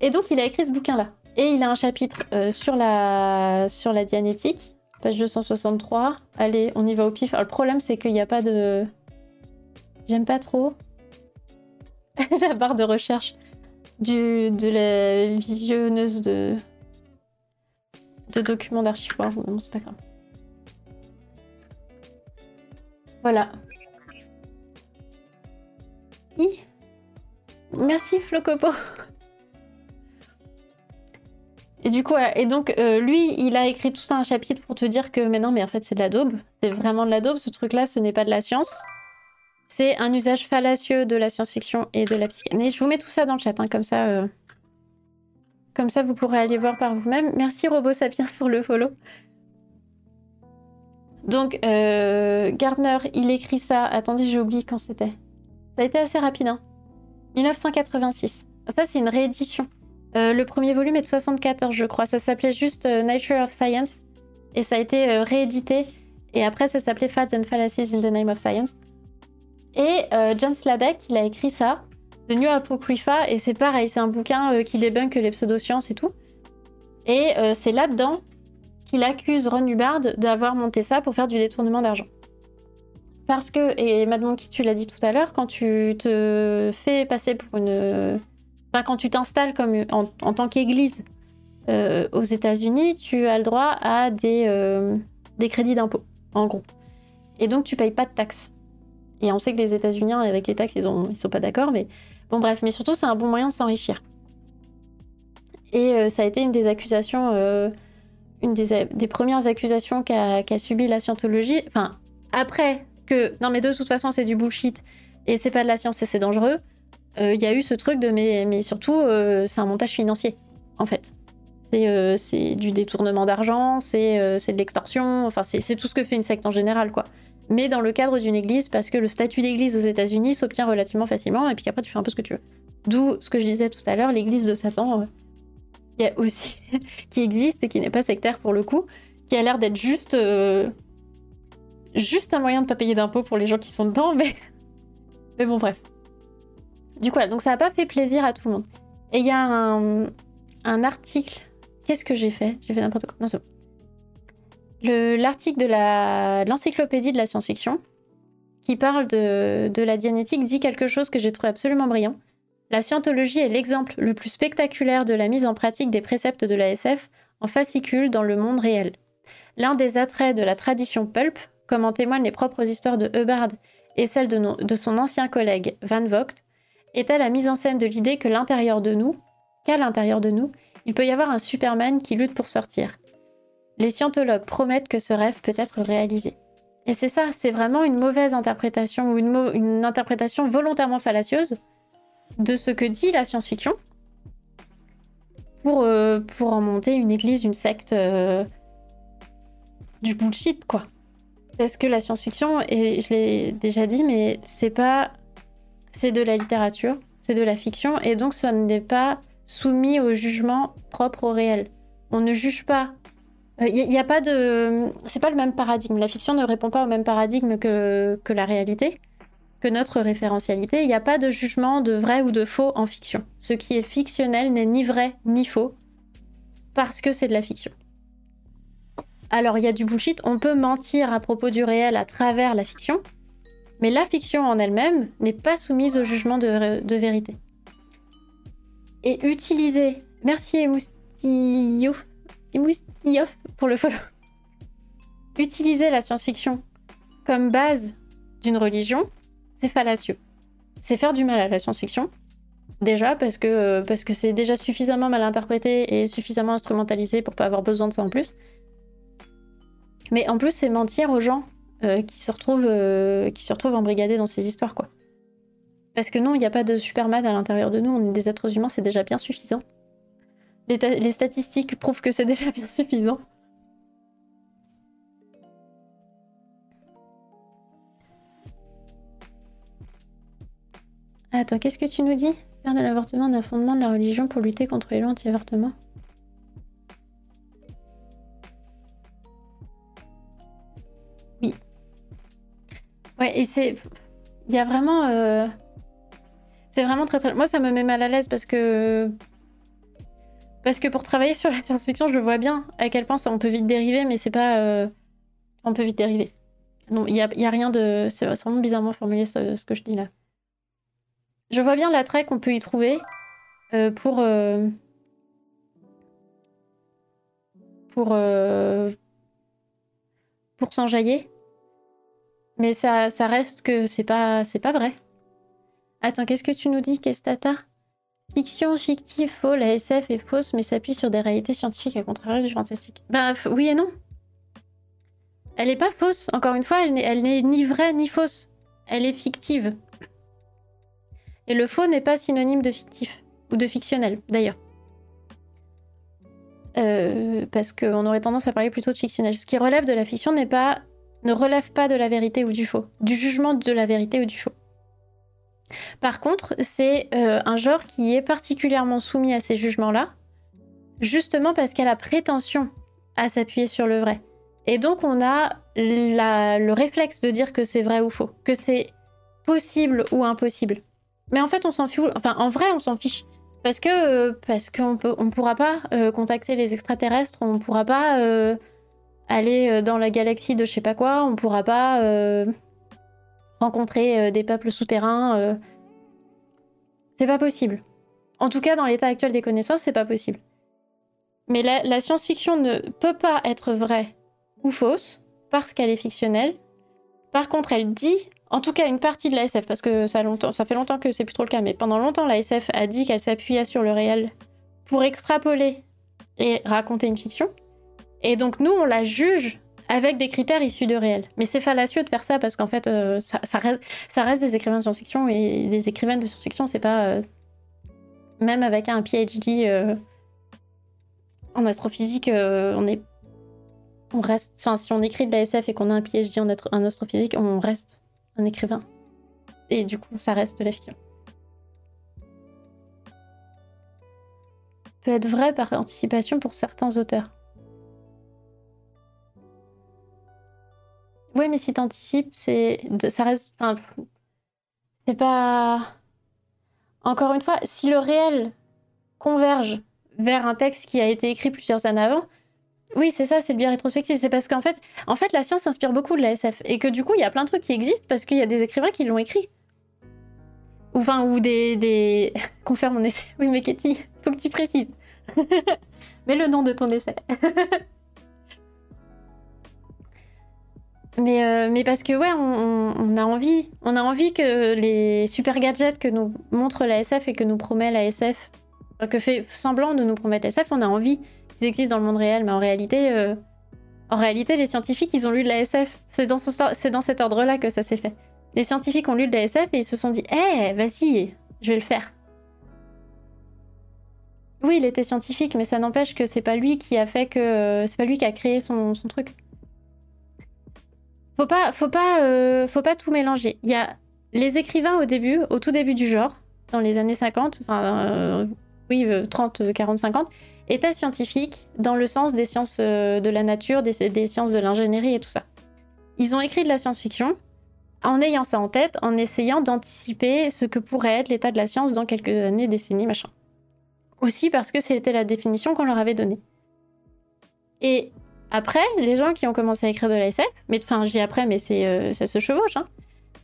Et donc il a écrit ce bouquin-là. Et il a un chapitre euh, sur, la, sur la dianétique, page 263. Allez, on y va au pif. Alors, le problème, c'est qu'il n'y a pas de. J'aime pas trop la barre de recherche de la visionneuse de, de documents d'archives. Non, c'est pas grave. Voilà. Merci Flocopo. Et du coup, et donc euh, lui, il a écrit tout ça un chapitre pour te dire que mais non, mais en fait c'est de la daube, c'est vraiment de la daube. Ce truc-là, ce n'est pas de la science. C'est un usage fallacieux de la science-fiction et de la psychanalyse. Je vous mets tout ça dans le chat, hein, comme ça. Euh, comme ça, vous pourrez aller voir par vous-même. Merci Robo Sapiens pour le follow. Donc, euh, Gardner, il écrit ça. Attendez, j'ai oublié quand c'était. Ça a été assez rapide, hein. 1986. Ça, c'est une réédition. le premier volume est de 74, je crois. Ça s'appelait juste Nature of Science. Et ça a été réédité. Et après, ça s'appelait Fads and Fallacies in the Name of Science. Et John Sladek, il a écrit ça, New Apocrypha. Et c'est pareil, c'est un bouquin qui débunk les pseudosciences et tout. Et c'est là-dedans qu'il accuse Ron Hubbard d'avoir monté ça pour faire du détournement d'argent. Parce que, et Madame qui tu l'as dit tout à l'heure, quand tu te fais passer pour une. Enfin, quand tu t'installes comme en, tant qu'église euh, aux États-Unis, tu as le droit à des, euh, des crédits d'impôt, en gros. Et donc, tu payes pas de taxes. Et on sait que les États-Unis, avec les taxes, ils, ont, ils sont pas d'accord, mais bon, bref. Mais surtout, c'est un bon moyen de s'enrichir. Et euh, ça a été une des accusations, une des, premières accusations qu'a subi la scientologie. Enfin, après que non mais de toute façon c'est du bullshit et c'est pas de la science et c'est dangereux, il euh, y a eu ce truc de mais, mais surtout euh, c'est un montage financier en fait. C'est euh, du détournement d'argent, c'est de l'extorsion, enfin c'est tout ce que fait une secte en général quoi. Mais dans le cadre d'une église parce que le statut d'église aux États-Unis s'obtient relativement facilement et puis après tu fais un peu ce que tu veux. D'où ce que je disais tout à l'heure, l'église de Satan, il y a aussi qui existe et qui n'est pas sectaire pour le coup, qui a l'air d'être juste juste un moyen de pas payer d'impôts pour les gens qui sont dedans, mais. Mais bon, bref. Du coup, donc ça n'a pas fait plaisir à tout le monde. Et il y a un, un article. Qu'est-ce que j'ai fait? J'ai fait n'importe quoi. Non, c'est bon. L'article de l'encyclopédie de la science-fiction qui parle de, de la dianétique dit quelque chose que j'ai trouvé absolument brillant. La scientologie est l'exemple le plus spectaculaire de la mise en pratique des préceptes de la SF en fascicule dans le monde réel. L'un des attraits de la tradition pulp comme en témoignent les propres histoires de Hubbard et celles de, son ancien collègue Van Vogt, était la mise en scène de l'idée que l'intérieur de nous, qu'à l'intérieur de nous, il peut y avoir un Superman qui lutte pour sortir. Les scientologues promettent que ce rêve peut être réalisé. Et c'est ça, c'est vraiment une mauvaise interprétation ou une, interprétation volontairement fallacieuse de ce que dit la science-fiction pour, euh, pour en monter une église, une secte euh, du bullshit, quoi. Parce que la science-fiction, et je l'ai déjà dit, mais c'est pas. C'est de la littérature, c'est de la fiction, et donc ça n'est pas soumis au jugement propre au réel. On ne juge pas. Il euh, n'y a, pas de. C'est pas le même paradigme. La fiction ne répond pas au même paradigme que, que la réalité, que notre référentialité. Il n'y a pas de jugement de vrai ou de faux en fiction. Ce qui est fictionnel n'est ni vrai ni faux, parce que c'est de la fiction. Alors il y a du bullshit, on peut mentir à propos du réel à travers la fiction, mais la fiction en elle-même n'est pas soumise au jugement de, vérité. Et utiliser... Merci Emoustillov pour le follow. Utiliser la science-fiction comme base d'une religion, c'est fallacieux. C'est faire du mal à la science-fiction. Déjà, parce que parce que c'est déjà suffisamment mal interprété et suffisamment instrumentalisé pour pas avoir besoin de ça en plus. Mais en plus, c'est mentir aux gens euh, qui, se retrouvent, euh, qui se retrouvent embrigadés dans ces histoires, quoi. Parce que non, il n'y a pas de Superman à l'intérieur de nous, on est des êtres humains, c'est déjà bien suffisant. Les, statistiques prouvent que c'est déjà bien suffisant. Attends, qu'est-ce que tu nous dis? Faire de l'avortement un fondement de la religion pour lutter contre les lois anti-avortement? Ouais, et c'est. Il y a vraiment. Euh, c'est vraiment très très. Moi, ça me met mal à l'aise parce que. Parce que pour travailler sur la science-fiction, je le vois bien à quel point ça, on peut vite dériver, mais c'est pas. Euh, on peut vite dériver. Non, il n'y a, a, rien de. C'est vraiment bizarrement formulé ce, que je dis là. Je vois bien l'attrait qu'on peut y trouver euh, pour. pour. pour s'enjailler. Mais ça, ça reste que c'est pas, c'est pas vrai. Attends, qu'est-ce que tu nous dis, Kestata? Fiction, fictive, faux, la SF est fausse, mais s'appuie sur des réalités scientifiques à contraire du fantastique. Bah oui et non. Elle est pas fausse. Encore une fois, elle n'est ni vraie ni fausse. Elle est fictive. Et le faux n'est pas synonyme de fictif. Ou de fictionnel, d'ailleurs. Euh, parce qu'on aurait tendance à parler plutôt de fictionnel. Ce qui relève de la fiction n'est pas ne relève pas de la vérité ou du faux, du jugement de la vérité ou du faux. Par contre, c'est euh, un genre qui est particulièrement soumis à ces jugements-là, justement parce qu'elle a prétention à s'appuyer sur le vrai. Et donc on a le réflexe de dire que c'est vrai ou faux, que c'est possible ou impossible. Mais en fait, on s'en fout. Enfin, en vrai, on s'en fiche. Parce que euh, parce qu'on peut, on pourra pas euh, contacter les extraterrestres, on pourra pas aller dans la galaxie de je sais pas quoi, on pourra pas rencontrer des peuples souterrains. c'est pas possible. En tout cas, dans l'état actuel des connaissances, c'est pas possible. Mais la science-fiction ne peut pas être vraie ou fausse parce qu'elle est fictionnelle. Par contre, elle dit en tout cas une partie de la SF, parce que ça fait longtemps que c'est plus trop le cas, mais pendant longtemps la SF a dit qu'elle s'appuyait sur le réel pour extrapoler et raconter une fiction. Et donc nous, on la juge avec des critères issus de réel. Mais c'est fallacieux de faire ça parce qu'en fait, euh, ça, reste, des écrivains de science-fiction et des écrivaines de science-fiction, c'est pas. Euh, même avec un PhD euh, en astrophysique, on est. On reste. Enfin, si on écrit de la SF et qu'on a un PhD en, en astrophysique, on reste un écrivain. Et du coup, ça reste de la fiction. Peut être vrai par anticipation pour certains auteurs. Oui, mais si t'anticipes, c'est. Ça reste. Enfin, c'est pas. Encore une fois, si le réel converge vers un texte qui a été écrit plusieurs années avant, oui, c'est ça, c'est bien rétrospectif. C'est parce qu'en fait, en fait, la science s'inspire beaucoup de la SF. Et que du coup, il y a plein de trucs qui existent parce qu'il y a des écrivains qui l'ont écrit. Ou, enfin, ou des. des... Confère mon essai. Oui, mais Katie, faut que tu précises. Mets le nom de ton essai. mais, euh, mais parce que, ouais, on, a envie. On a envie que les super gadgets que nous montre la SF et que nous promet la SF, que fait semblant de nous promettre la SF, on a envie ils existent dans le monde réel, mais en réalité, euh, en réalité, les scientifiques, ils ont lu de la SF. C'est dans, c'est dans cet ordre-là que ça s'est fait. Les scientifiques ont lu de la SF et ils se sont dit, eh, vas-y, je vais le faire. Oui, il était scientifique, mais ça n'empêche que c'est pas lui qui a fait que, c'est pas lui qui a créé son, truc. Faut pas, faut pas, euh, faut pas tout mélanger. Il y a les écrivains au début, au tout début du genre, dans les années 50, enfin, euh, oui, 30, 40, 50, état scientifique dans le sens des sciences euh, de la nature, des, sciences de l'ingénierie et tout ça. Ils ont écrit de la science-fiction en ayant ça en tête, en essayant d'anticiper ce que pourrait être l'état de la science dans quelques années, décennies, machin. Aussi parce que c'était la définition qu'on leur avait donnée. Et après, les gens qui ont commencé à écrire de la SF, mais enfin, je dis après, mais c'est, euh, ça se chevauche, hein.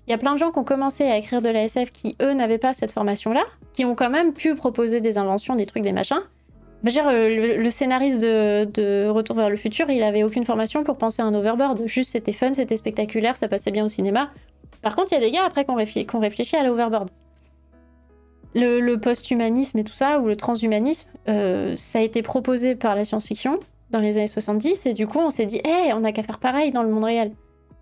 Il y a plein de gens qui ont commencé à écrire de la SF qui, eux, n'avaient pas cette formation-là, qui ont quand même pu proposer des inventions, des trucs, des machins, dire, euh, le, scénariste de, Retour vers le futur, il avait aucune formation pour penser à un overboard. Juste, c'était fun, c'était spectaculaire, ça passait bien au cinéma. Par contre, il y a des gars après qui ont, réfléchi à l'overboard. Le, post-humanisme et tout ça, ou le transhumanisme, euh, ça a été proposé par la science-fiction dans les années 70, et du coup, on s'est dit, hé, on n'a qu'à faire pareil dans le monde réel.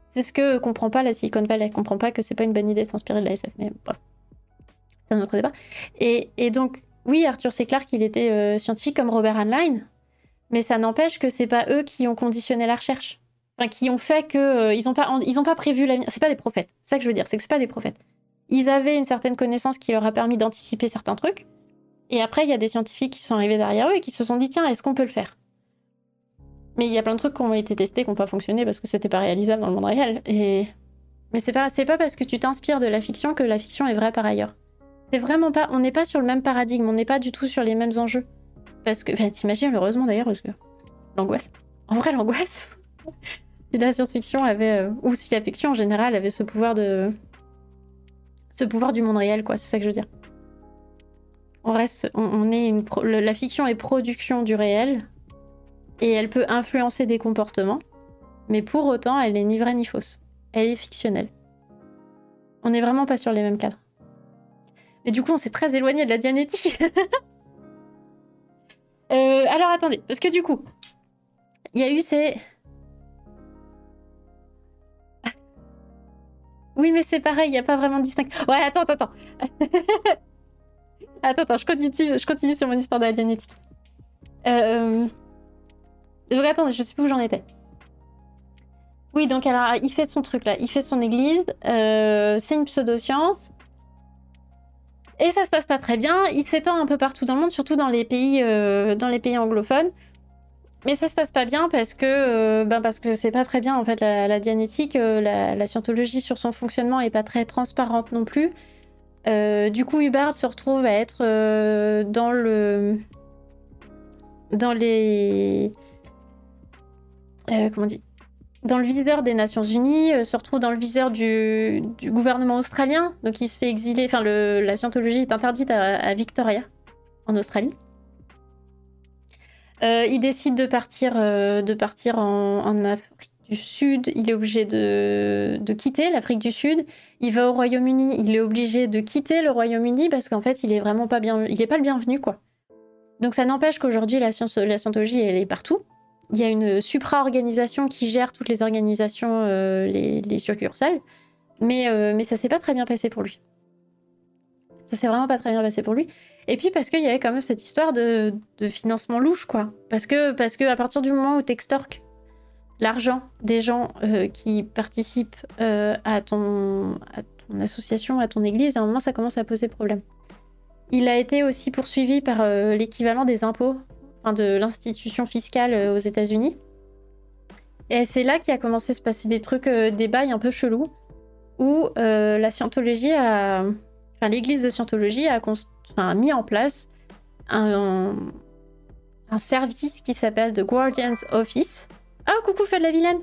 C'est ce que comprend pas la Silicon Valley, comprend pas que c'est pas une bonne idée de s'inspirer de la SF, mais bref. C'est un autre débat. Et, et donc, oui, Arthur C. Clarke, il était euh, scientifique comme Robert Heinlein, mais ça n'empêche que c'est pas eux qui ont conditionné la recherche. Enfin, qui ont fait que. Euh, ils n'ont pas, ils ont pas prévu l'avenir. C'est pas des prophètes. C'est ça que je veux dire, c'est que c'est pas des prophètes. Ils avaient une certaine connaissance qui leur a permis d'anticiper certains trucs. Et après, il y a des scientifiques qui sont arrivés derrière eux et qui se sont dit tiens, est-ce qu'on peut le faire? Mais il y a plein de trucs qui ont été testés qui n'ont pas fonctionné parce que c'était pas réalisable dans le monde réel. Et... Mais c'est pas, pas parce que tu t'inspires de la fiction que la fiction est vraie par ailleurs. C'est vraiment pas. On n'est pas sur le même paradigme, on n'est pas du tout sur les mêmes enjeux. Parce que. Enfin, t'imagines, heureusement d'ailleurs, parce que. L'angoisse. En vrai, l'angoisse. si la science-fiction avait. Euh, ou si la fiction en général avait ce pouvoir de. Ce pouvoir du monde réel, quoi, c'est ça que je veux dire. On reste. On, est une. La fiction est production du réel. Et elle peut influencer des comportements. Mais pour autant, elle n'est ni vraie ni fausse. Elle est fictionnelle. On n'est vraiment pas sur les mêmes cadres. Mais du coup, on s'est très éloigné de la Dianétique. Euh, alors attendez, parce que du coup, il y a eu ces. Oui, mais c'est pareil, il n'y a pas vraiment de distinction. Ouais, attends, attends, attends. attends, attends, je continue, je continue sur mon histoire de la Dianétique. Euh... Donc attendez, je sais plus où j'en étais. Oui, donc alors, il fait son truc là, il fait son église, euh, c'est une pseudo-science. Et ça se passe pas très bien. Il s'étend un peu partout dans le monde, surtout dans les pays, euh, dans les pays anglophones. Mais ça se passe pas bien parce que, euh, ben c'est pas très bien en fait la, la dianétique, euh, la, la, scientologie sur son fonctionnement est pas très transparente non plus. du coup, Hubbard se retrouve à être dans le, dans les, comment on dit, dans le viseur des Nations Unies, euh, se retrouve dans le viseur du, gouvernement australien. Donc il se fait exiler. Enfin, la scientologie est interdite à, Victoria, en Australie. Euh, il décide de partir, euh, de partir en, Afrique du Sud. Il est obligé de, quitter l'Afrique du Sud. Il va au Royaume-Uni. Il est obligé de quitter le Royaume-Uni parce qu'en fait, il est vraiment pas bien. Il est pas le bienvenu, quoi. Donc ça n'empêche qu'aujourd'hui, la, la scientologie, elle est partout il y a une supra-organisation qui gère toutes les organisations, euh, les, succursales. Mais, euh, mais ça s'est pas très bien passé pour lui. Ça s'est vraiment pas très bien passé pour lui. Et puis parce qu'il y avait quand même cette histoire de, financement louche, quoi. Parce que, parce que à partir du moment où t'extorques l'argent des gens euh, qui participent à, ton, à ton association, à ton église, à un moment ça commence à poser problème. Il a été aussi poursuivi par l'équivalent des impôts de l'institution fiscale euh, aux États-Unis. Et c'est là qu'il a commencé à se passer des trucs, euh, des bails un peu chelous, où euh, la scientologie a. Enfin, l'église de scientologie a, mis en place un, service qui s'appelle The Guardian's Office. Ah, coucou, fait de la vilaine!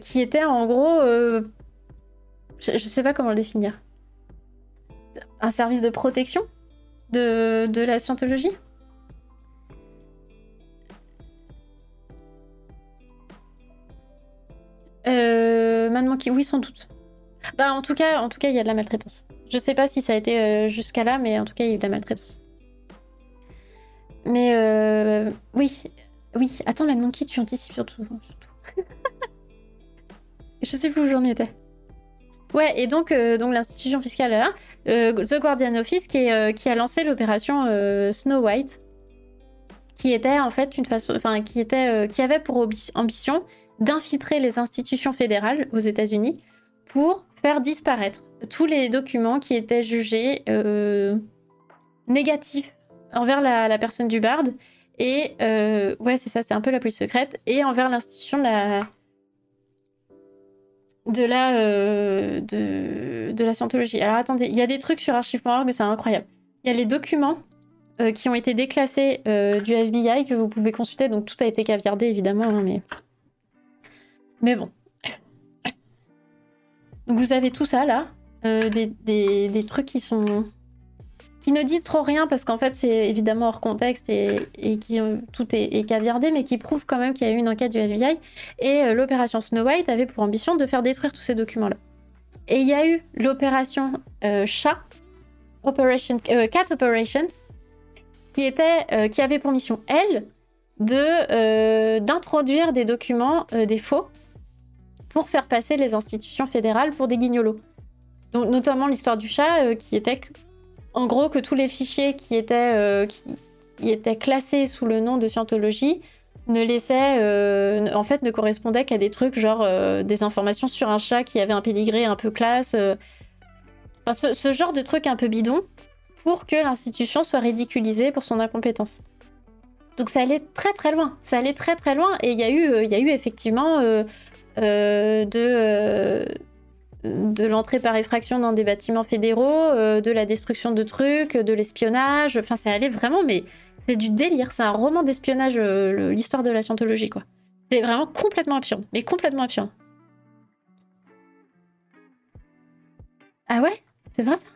qui était en gros. Je, je, sais pas comment le définir. Un service de protection de la scientologie Euh, qui, oui, sans doute. Bah, en tout cas, en tout cas, il y a de la maltraitance. Je sais pas si ça a été euh, jusqu'à là, mais en tout cas, il y a eu de la maltraitance. Mais euh, oui, oui. Attends, maintenant tu anticipes surtout, surtout? Je sais plus où j'en étais. Ouais, et donc, euh, donc l'institution fiscale, hein, The Guardian Office, qui, qui a lancé l'opération Snow White, qui était en fait une façon, enfin, qui était, qui avait pour ambition d'infiltrer les institutions fédérales aux États-Unis pour faire disparaître tous les documents qui étaient jugés euh, négatifs envers la, personne du barde et euh, ouais c'est ça c'est un peu la police secrète et envers l'institution de la de la euh, scientologie. Alors attendez, il y a des trucs sur archive.org, c'est incroyable. Il y a les documents qui ont été déclassés du FBI que vous pouvez consulter, donc tout a été caviardé évidemment, hein, mais mais bon. Donc vous avez tout ça là, euh, des, trucs qui sont qui ne disent trop rien parce qu'en fait c'est évidemment hors contexte et, qui tout est, caviardé, mais qui prouvent quand même qu'il y a eu une enquête du FBI et euh, l'opération Snow White avait pour ambition de faire détruire tous ces documents là. Et il y a eu l'opération euh, Chat, Operation Cat Operation, qui était qui avait pour mission elle de d'introduire des documents des faux pour faire passer les institutions fédérales pour des guignolos. Donc, notamment l'histoire du chat, euh, qui était en gros que tous les fichiers qui étaient, euh, qui, étaient classés sous le nom de scientologie ne laissaient, euh, en fait, ne correspondaient qu'à des trucs genre des informations sur un chat qui avait un pédigré un peu classe. Enfin, ce, genre de trucs un peu bidon pour que l'institution soit ridiculisée pour son incompétence. Donc ça allait très très loin, ça allait très très loin et il y a eu, y a eu effectivement de, euh, de l'entrée par effraction dans des bâtiments fédéraux, euh, de la destruction de trucs, de l'espionnage. Enfin, c'est allé vraiment, mais c'est du délire. C'est un roman d'espionnage, l'histoire de la scientologie, quoi. C'est vraiment complètement absurde, mais complètement absurde. Ah ouais? C'est vrai ça?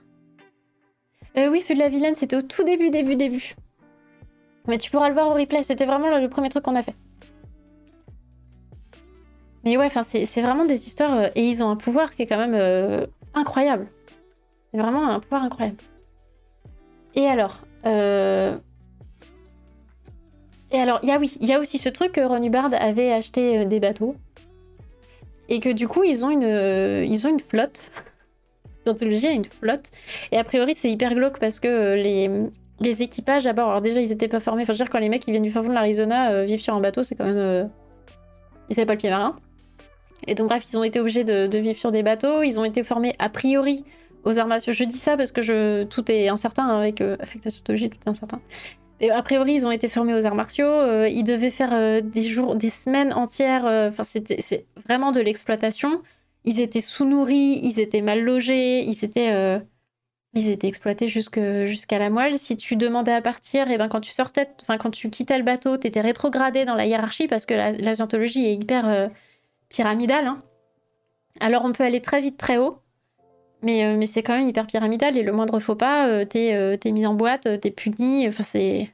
Oui, Feu de la Vilaine, c'était au tout début, début, début. Mais tu pourras le voir au replay, c'était vraiment le premier truc qu'on a fait. Mais ouais, c'est vraiment des histoires. Euh, et ils ont un pouvoir qui est quand même euh, incroyable. C'est vraiment un pouvoir incroyable. Et alors. Euh, et alors, il y a oui, il y a aussi ce truc que Ron Hubbard avait acheté des bateaux. Et que du coup, ils ont une, ils ont une flotte. Scientologie a une flotte. Et a priori, c'est hyper glauque parce que les, les équipages à bord, alors déjà, ils étaient pas formés. Enfin, je veux dire, quand les mecs qui viennent du fin fond de l'Arizona vivent sur un bateau, c'est quand même. Ils savaient pas le pied marin. Et donc bref, ils ont été obligés de, vivre sur des bateaux. Ils ont été formés a priori aux arts martiaux. Je dis ça parce que tout est incertain hein, avec, avec la scientologie, tout est incertain. Et a priori, ils ont été formés aux arts martiaux. ils devaient faire des jours, des semaines entières. Enfin, c'est vraiment de l'exploitation. Ils étaient sous-nourris, ils étaient mal logés, ils étaient ils étaient exploités jusqu'à la moelle. Si tu demandais à partir, et eh ben quand tu sortais, enfin quand tu quittais le bateau, tu étais rétrogradé dans la hiérarchie parce que la, scientologie est hyper euh, pyramidale. Hein. Alors on peut aller très vite, très haut, mais, euh, mais c'est quand même hyper pyramidal et le moindre faux pas, euh, t'es es mis en boîte, t'es puni. Enfin c'est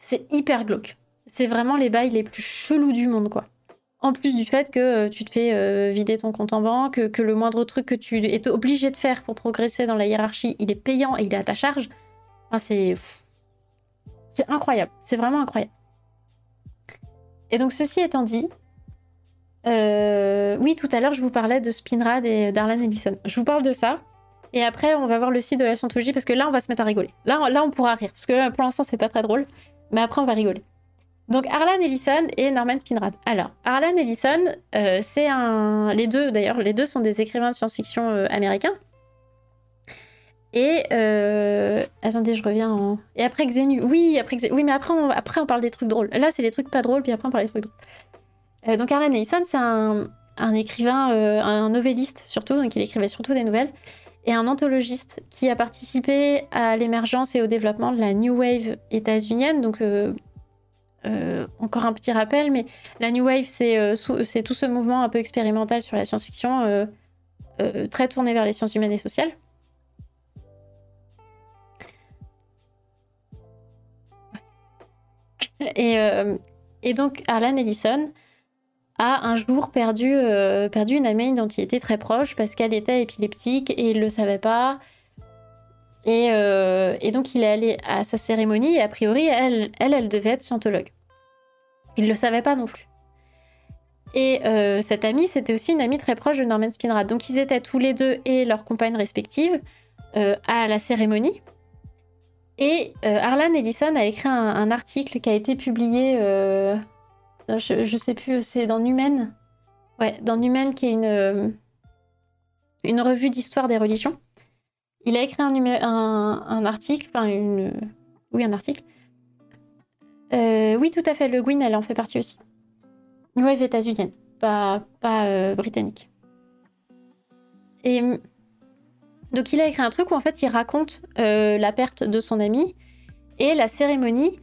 c'est hyper glauque. C'est vraiment les bails les plus chelous du monde quoi. En plus du fait que euh, tu te fais euh, vider ton compte en banque, que le moindre truc que tu es obligé de faire pour progresser dans la hiérarchie, il est payant et il est à ta charge. Enfin, c'est. C'est incroyable. C'est vraiment incroyable. Et donc, ceci étant dit, euh, oui, tout à l'heure, je vous parlais de Spinrad et d'Arlan Ellison. Je vous parle de ça. Et après, on va voir le site de la Scientologie parce que là, on va se mettre à rigoler. Là, là on pourra rire. Parce que là, pour l'instant, c'est pas très drôle. Mais après, on va rigoler. Donc Arlan Ellison et Norman Spinrad. Alors, Arlan Ellison, euh, c'est un... Les deux, d'ailleurs, les deux sont des écrivains de science-fiction euh, américains. Et... Attendez, je reviens en... Et après Xenu. Oui, après Oui, mais après on... après, on parle des trucs drôles. Là, c'est les trucs pas drôles, puis après, on parle des trucs drôles. Euh, donc Arlan Ellison, c'est un... écrivain, un novelliste surtout, donc il écrivait surtout des nouvelles, et un anthologiste qui a participé à l'émergence et au développement de la New Wave états-unienne, donc euh, encore un petit rappel, mais la New Wave, c'est euh, tout ce mouvement un peu expérimental sur la science-fiction, euh, très tourné vers les sciences humaines et sociales. Et, donc, Arlan Ellison a un jour perdu, perdu une amie dont il était très proche parce qu'elle était épileptique et il ne le savait pas. Et, et, donc, il est allé à sa cérémonie et a priori, elle, elle, devait être scientologue. Il ne le savait pas non plus. Et euh, cette amie, c'était aussi une amie très proche de Norman Spinrad. Donc ils étaient tous les deux et leurs compagnes respectives euh, à la cérémonie. Et euh, Arlan Ellison a écrit un, article qui a été publié, je, sais plus, c'est dans Numen. Ouais, dans Numen, qui est une, une revue d'histoire des religions. Il a écrit un, article, enfin une... Oui, un article, euh, oui, tout à fait. Le Gwyn, elle en fait partie aussi. Ouais, états-unienne, pas, pas euh, britannique. Et donc, il a écrit un truc où en fait, il raconte euh, la perte de son ami et la cérémonie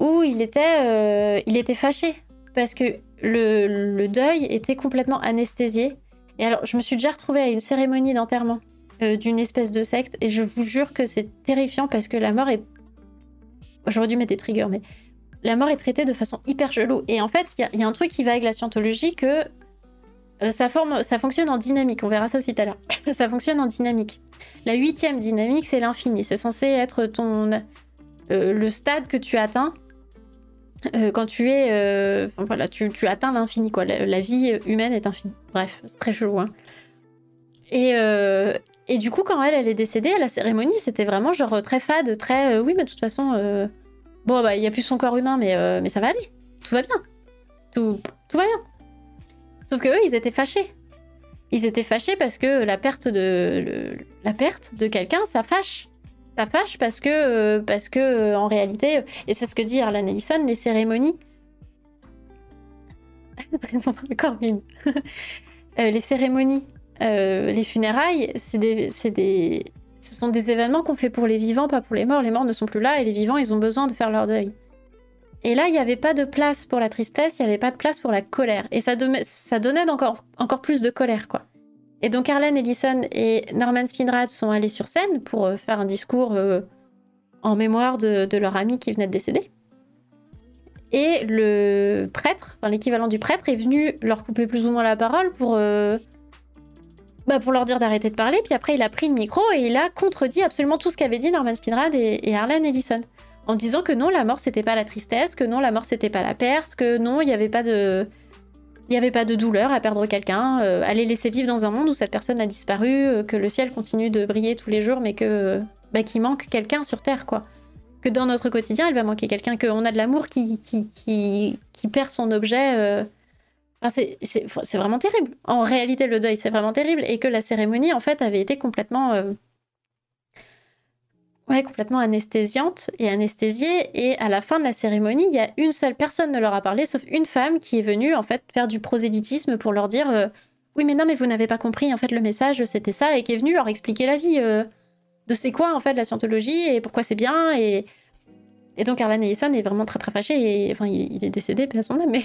où il était, il était fâché parce que le, deuil était complètement anesthésié. Et alors, je me suis déjà retrouvée à une cérémonie d'enterrement d'une espèce de secte et je vous jure que c'est terrifiant parce que la mort est. J'aurais dû mettre des triggers, mais la mort est traitée de façon hyper chelou. Et en fait, il y, a un truc qui va avec la scientologie que euh, ça fonctionne en dynamique. On verra ça aussi tout à l'heure. ça fonctionne en dynamique. La huitième dynamique, c'est l'infini. C'est censé être ton euh, le stade que tu atteins euh, quand tu es. voilà, tu, atteins l'infini, quoi. La, vie humaine est infinie. Bref, c'est très chelou. Hein. Et, et du coup, quand elle, elle est décédée à la cérémonie, c'était vraiment genre très fade, très. oui, mais de toute façon Bon, bah, il n'y a plus son corps humain, mais, euh, mais ça va aller. Tout va bien. Tout, tout va bien. Sauf que eux, ils étaient fâchés. Ils étaient fâchés parce que la perte de, la perte de quelqu'un, ça fâche. Ça fâche parce que, euh, parce que euh, en réalité, et c'est ce que dit Arlan Ellison, les cérémonies. les cérémonies, les funérailles, c'est des, des, ce sont des événements qu'on fait pour les vivants, pas pour les morts. Les morts ne sont plus là et les vivants, ils ont besoin de faire leur deuil. Et là, il n'y avait pas de place pour la tristesse, il n'y avait pas de place pour la colère. Et ça, ça donnait encore, encore plus de colère, quoi. Et donc, Arlen Ellison et Norman Spinrad sont allés sur scène pour euh, faire un discours euh, en mémoire de, leur ami qui venait de décéder. Et le prêtre, enfin, l'équivalent du prêtre, est venu leur couper plus ou moins la parole pour. Euh, bah, pour leur dire d'arrêter de parler. Puis après, il a pris le micro et il a contredit absolument tout ce qu'avaient dit Norman Spinrad et, et Harlan Ellison. En disant que non, la mort, c'était pas la tristesse, que non, la mort, c'était pas la perte, que non, il n'y avait pas de. Il n'y avait pas de douleur à perdre quelqu'un, euh, à les laisser vivre dans un monde où cette personne a disparu, euh, que le ciel continue de briller tous les jours, mais que bah, qu'il manque quelqu'un sur Terre, quoi. Que dans notre quotidien, il va manquer quelqu'un, qu'on a de l'amour qui, qui, qui, perd son objet. Euh, c'est vraiment terrible. En réalité, le deuil, c'est vraiment terrible. Et que la cérémonie, en fait, avait été complètement. Ouais, complètement anesthésiante et anesthésiée. Et à la fin de la cérémonie, il y a une seule personne ne leur a parlé, sauf une femme qui est venue, en fait, faire du prosélytisme pour leur dire euh, Oui, mais non, mais vous n'avez pas compris, en fait, le message, c'était ça. Et qui est venue leur expliquer la vie euh, de c'est quoi, en fait, la scientologie et pourquoi c'est bien. Et. Et donc Arlan Ellison est vraiment très très fâché et enfin il, est décédé, à son âme, mais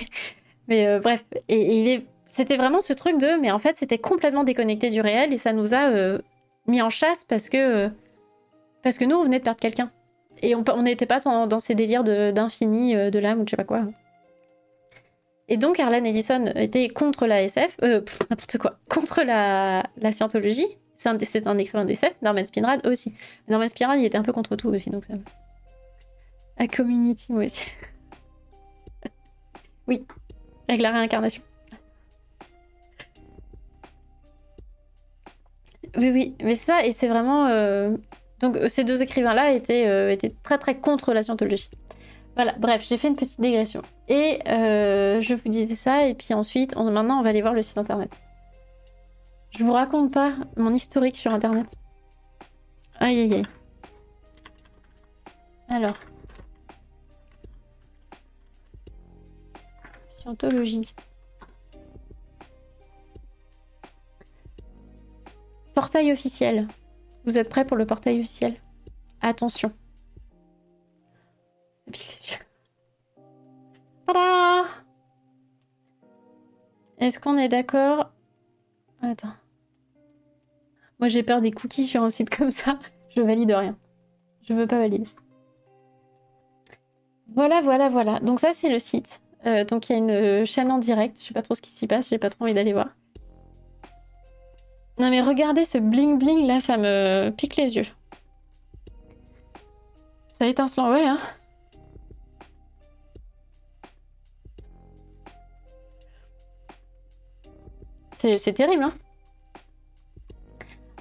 mais euh, bref, et, il est... c'était vraiment ce truc de, mais en fait, c'était complètement déconnecté du réel et ça nous a mis en chasse parce que, parce que nous, on venait de perdre quelqu'un. Et on n'était pas dans, ces délires d'infini, de, l'âme ou je sais pas quoi. Et donc, Arlan Ellison était contre la SF, n'importe quoi, contre la, la scientologie. C'est un, écrivain de SF, Norman Spinrad aussi. Norman Spinrad, il était un peu contre tout aussi, donc ça. Community, moi aussi. oui, avec la réincarnation. Oui, oui, mais c'est ça, et c'est vraiment. Euh, donc, ces deux écrivains-là étaient, euh, étaient très très contre la scientologie. Voilà, bref, j'ai fait une petite digression. Et euh, je vous disais ça, et puis ensuite, maintenant, on va aller voir le site internet. Je vous raconte pas mon historique sur internet. Aïe aïe aïe. Alors. Scientologie. Portail officiel. Vous êtes prêts pour le portail officiel Attention. Est-ce qu'on est, d'accord? Attends. Moi j'ai peur des cookies sur un site comme ça. Je valide rien. Je veux pas valider. Voilà, voilà, voilà. Donc ça c'est le site. Euh, donc il y a une euh, chaîne en direct. Je sais pas trop ce qui s'y passe. J'ai pas trop envie d'aller voir. Non mais regardez ce bling bling là, ça me pique les yeux. Ça étincelant, ouais hein. C'est terrible hein.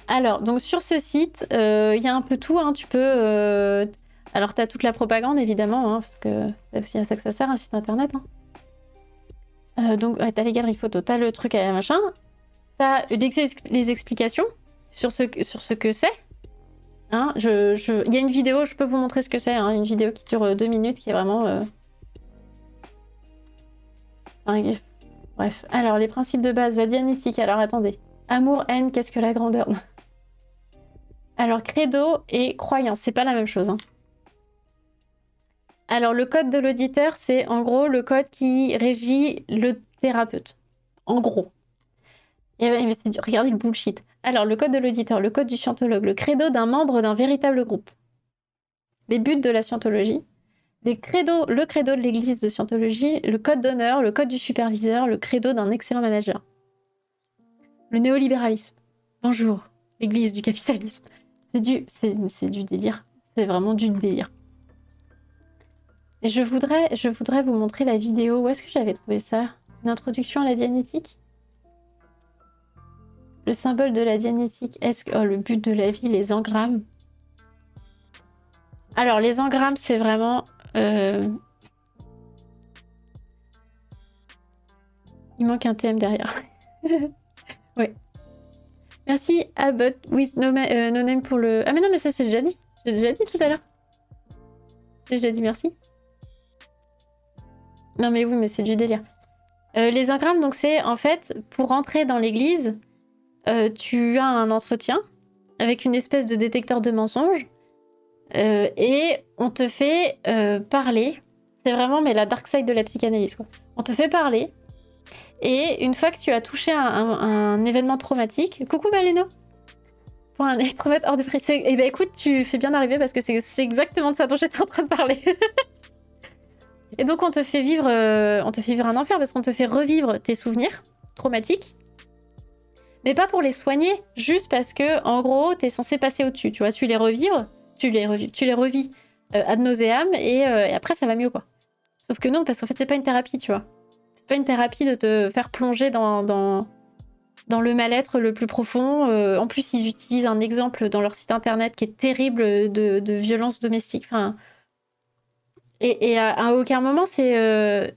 Alors, donc sur ce site, euh, il y a un peu tout. Hein. Tu peux alors, tu as toute la propagande, évidemment, hein, parce que c'est aussi à ça que ça sert, un site internet. Hein. Euh, donc, tu as les galeries photos, tu as le truc à machin, tu as les explications sur ce, que c'est. Hein. Il y a une vidéo, je peux vous montrer ce que c'est, hein, une vidéo qui dure euh, deux minutes, qui est vraiment... Euh, bref, alors les principes de base, la dianétique, alors attendez. Amour, haine, qu'est-ce que la grandeur? Alors, credo et croyance, c'est pas la même chose. Hein. Alors, le code de l'auditeur, c'est en gros le code qui régit le thérapeute. En gros. Et regardez le bullshit. Alors, le code de l'auditeur, le code du scientologue, le credo d'un membre d'un véritable groupe. Les buts de la scientologie. Le credo de l'église de scientologie, le code d'honneur, le code du superviseur, le credo d'un excellent manager. Le néolibéralisme. Bonjour, l'église du capitalisme. C'est du, du délire. C'est vraiment du délire. Je voudrais, je voudrais vous montrer la vidéo. Où est-ce que j'avais trouvé ça? Une introduction à la dianétique Le symbole de la dianétique. Est-ce que... Oh, le but de la vie, les engrammes? Alors, les engrammes, c'est vraiment... Euh, il manque un thème derrière. oui. Merci, Abbott, with no, euh, no, name pour le... Ah mais non, mais ça, c'est déjà dit. J'ai déjà dit tout à l'heure. J'ai déjà dit merci. Non mais oui, mais c'est du délire. Euh, les engrammes, donc c'est en fait pour rentrer dans l'église, euh, tu as un entretien avec une espèce de détecteur de mensonges euh, et on te fait parler. C'est vraiment mais la dark side de la psychanalyse quoi. On te fait parler et une fois que tu as touché un, un, événement traumatique, coucou Baleno. Pour un électromètre hors de prix. Eh ben écoute, tu fais bien d'arriver parce que c'est exactement de ça dont j'étais en train de parler. Et donc on te fait vivre, euh, on te fait vivre un enfer parce qu'on te fait revivre tes souvenirs traumatiques. Mais pas pour les soigner, juste parce que en gros, t'es censé passer au-dessus, tu vois, tu les revivre, tu les revis, tu les revis euh, ad nauseam et, euh, et, après ça va mieux quoi. Sauf que non, parce qu'en fait c'est pas une thérapie, tu vois. C'est pas une thérapie de te faire plonger dans, dans, le mal-être le plus profond. en plus, ils utilisent un exemple dans leur site internet qui est terrible de, de violence domestique. Enfin, et, à, aucun moment, c'est. Euh,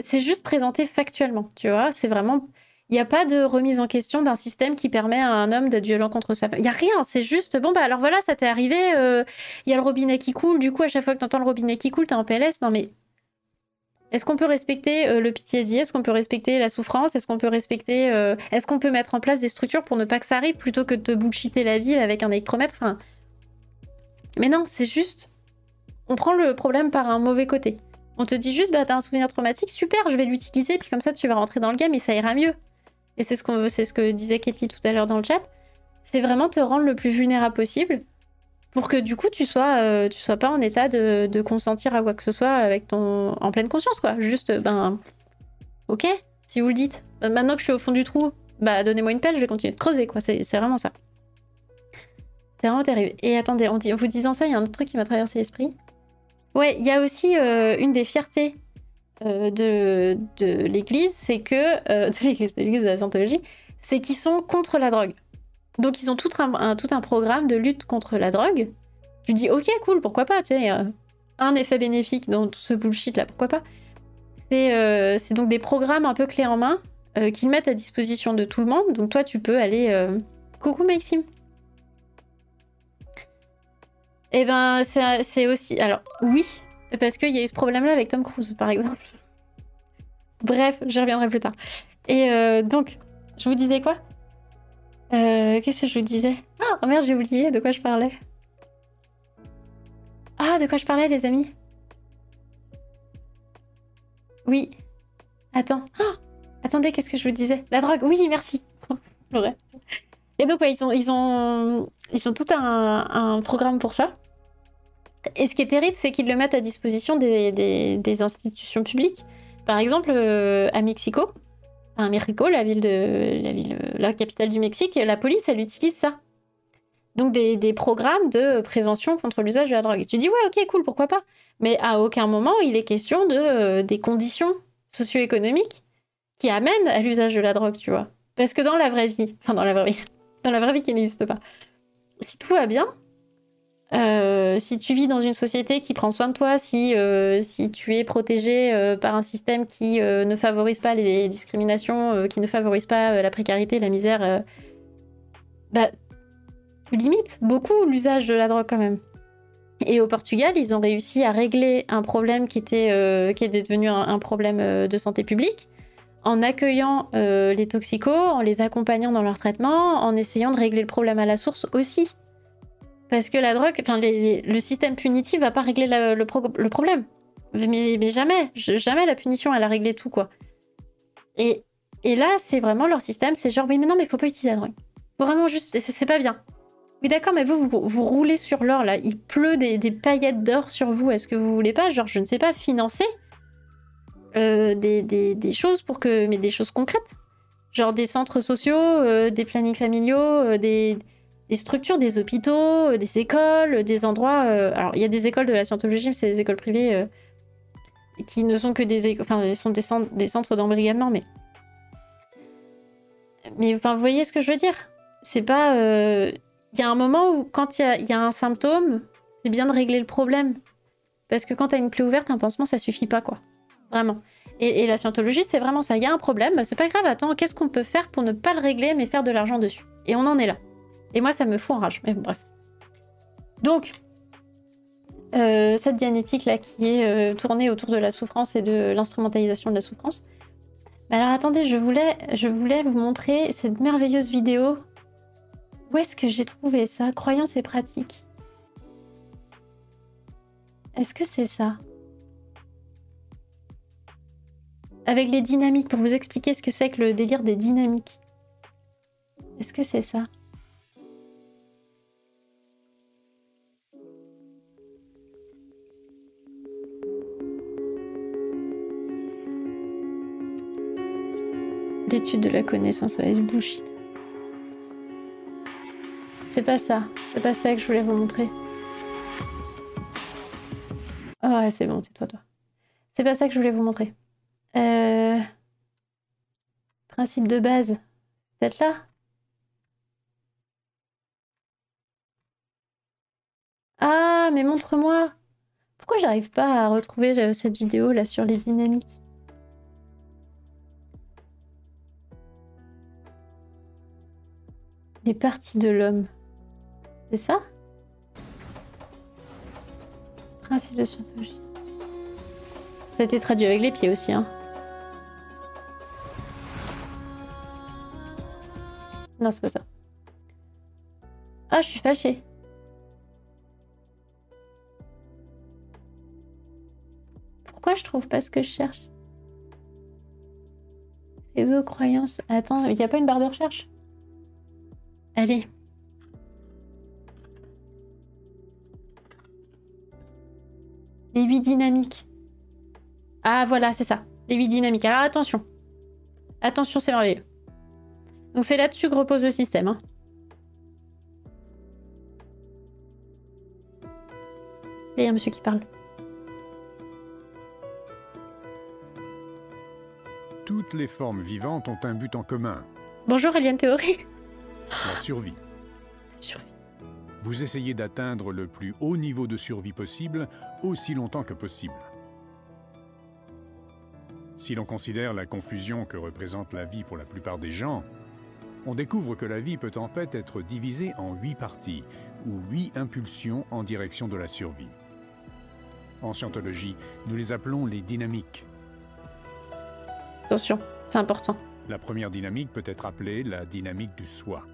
c'est juste présenté factuellement, tu vois. C'est vraiment. Il n'y a pas de remise en question d'un système qui permet à un homme d'être violent contre sa femme. Il n'y a rien, c'est juste, bon, bah alors voilà, ça t'est arrivé, euh, il y a le robinet qui coule, du coup, à chaque fois que tu entends le robinet qui coule, t'es en PLS. Non, mais est-ce qu'on peut respecter euh, le PTSD Est-ce qu'on peut respecter la souffrance Est-ce qu'on peut respecter. Euh, est-ce qu'on peut mettre en place des structures pour ne pas que ça arrive plutôt que de te la ville avec un électromètre. Mais non, c'est juste. On prend le problème par un mauvais côté. On te dit juste, bah t'as un souvenir traumatique, super, je vais l'utiliser, puis comme ça tu vas rentrer dans le game et ça ira mieux. Et c'est ce, qu'on c'est ce que disait Katie tout à l'heure dans le chat. C'est vraiment te rendre le plus vulnérable possible pour que du coup tu sois, euh, tu sois pas en état de, consentir à quoi que ce soit avec ton en pleine conscience quoi. Juste ben ok, si vous le dites. Euh, maintenant que je suis au fond du trou, bah donnez-moi une pelle, je vais continuer de creuser quoi. C'est, vraiment ça. C'est vraiment terrible. Et attendez, en, vous disant ça, il y a un autre truc qui m'a traversé l'esprit. Ouais, il y a aussi euh, une des fiertés de, de l'Église, c'est que de l'Église, de l'Église de la Scientologie, c'est qu'ils sont contre la drogue. Donc ils ont tout un, tout un programme de lutte contre la drogue. Tu dis ok cool pourquoi pas tu sais euh, un effet bénéfique dans tout ce bullshit là pourquoi pas. C'est euh, donc des programmes un peu clés en main euh, qu'ils mettent à disposition de tout le monde. Donc toi tu peux aller coucou Maxime. Eh ben c'est aussi alors oui parce qu'il y a eu ce problème là avec Tom Cruise par exemple. Bref j'y reviendrai plus tard. Et donc je vous disais quoi? Euh, Qu'est-ce que je vous disais? Ah, Oh merde, j'ai oublié de quoi je parlais. Ah, de quoi je parlais, les amis? Oui. Attends. Oh Attendez, qu'est-ce que je vous disais? La drogue, oui, merci. Et donc, ils ont, tout un programme pour ça. Et ce qui est terrible, c'est qu'ils le mettent à disposition des, institutions publiques. Par exemple, euh, à Mexico, à Mexico, la ville de la ville, la capitale du Mexique, la police, elle utilise ça. Donc des, des programmes de prévention contre l'usage de la drogue. Et tu dis ouais, ok, cool, pourquoi pas. Mais à aucun moment il est question de euh, des conditions socio-économiques qui amènent à l'usage de la drogue, tu vois. Parce que dans la vraie vie, enfin dans la vraie vie, dans la vraie vie qui n'existe pas, si tout va bien, euh, si tu vis dans une société qui prend soin de toi, si, euh, tu es protégé euh, par un système qui ne favorise pas les discriminations, qui ne favorise pas la précarité, la misère, bah, tu limites beaucoup l'usage de la drogue quand même. Et au Portugal, ils ont réussi à régler un problème qui était, qui était devenu un problème de santé publique en accueillant les toxicos, en les accompagnant dans leur traitement, en essayant de régler le problème à la source aussi. Parce que la drogue, enfin, le système punitif va pas régler le, problème. Mais, jamais, jamais la punition, elle a réglé tout, quoi. Et, là, c'est vraiment leur système, c'est genre, oui, mais non, mais faut pas utiliser la drogue. Vraiment juste, c'est pas bien. Oui, d'accord, mais vous, vous, roulez sur l'or, là. Il pleut des, paillettes d'or sur vous. Est-ce que vous voulez pas, genre, je ne sais pas, financer euh, des, choses pour que. Mais des choses concrètes. Genre des centres sociaux, euh, des plannings familiaux, euh, des, des structures, des hôpitaux, euh, des écoles, des endroits. Euh, alors, il y a des écoles de la scientologie, mais c'est des écoles privées euh, qui ne sont que des, enfin, sont des, centres, d'embrigadement, mais. Mais vous voyez ce que je veux dire? C'est pas. Il y a un moment où, quand il y, y a, un symptôme, c'est bien de régler le problème. Parce que quand t'as une plaie ouverte, un pansement, ça suffit pas, quoi. Vraiment. Et, et la scientologie, c'est vraiment ça. Il y a un problème, bah, c'est pas grave, attends, qu'est-ce qu'on peut faire pour ne pas le régler, mais faire de l'argent dessus? Et on en est là. Et moi, ça me fout en rage. Mais bref. Donc, euh, cette dianétique-là qui est euh, tournée autour de la souffrance et de l'instrumentalisation de la souffrance. Mais alors attendez, je voulais, je voulais vous montrer cette merveilleuse vidéo. Où est-ce que j'ai trouvé ça? Croyance et pratique. Est-ce que c'est ça? Avec les dynamiques, pour vous expliquer ce que c'est que le délire des dynamiques. Est-ce que c'est ça? De la connaissance. C'est pas ça. C'est pas ça que je voulais vous montrer. Ouais, c'est bon, tais-toi, toi. C'est pas ça que je voulais vous montrer. Euh... Principe de base. Peut-être là? Ah, mais montre-moi Pourquoi j'arrive pas à retrouver euh, cette vidéo là sur les dynamiques? Les parties de l'homme. C'est ça? Principe de scientologie. Ça a été traduit avec les pieds aussi, hein. Non, c'est pas ça. Ah, je suis fâchée. Pourquoi je trouve pas ce que je cherche? Réseau, croyances. Attends, il n'y a pas une barre de recherche? Allez. Les huit dynamiques. Ah voilà, c'est ça. Les huit dynamiques. Alors attention. Attention, c'est merveilleux. Donc c'est là-dessus que repose le système. Hein. Il y a un monsieur qui parle. Toutes les formes vivantes ont un but en commun. Bonjour, Eliane Théorie. La survie. La survie. Vous essayez d'atteindre le plus haut niveau de survie possible aussi longtemps que possible. Si l'on considère la confusion que représente la vie pour la plupart des gens, on découvre que la vie peut en fait être divisée en huit parties, ou huit impulsions en direction de la survie. En scientologie, nous les appelons les dynamiques. Attention, c'est important. La première dynamique peut être appelée la dynamique du soi.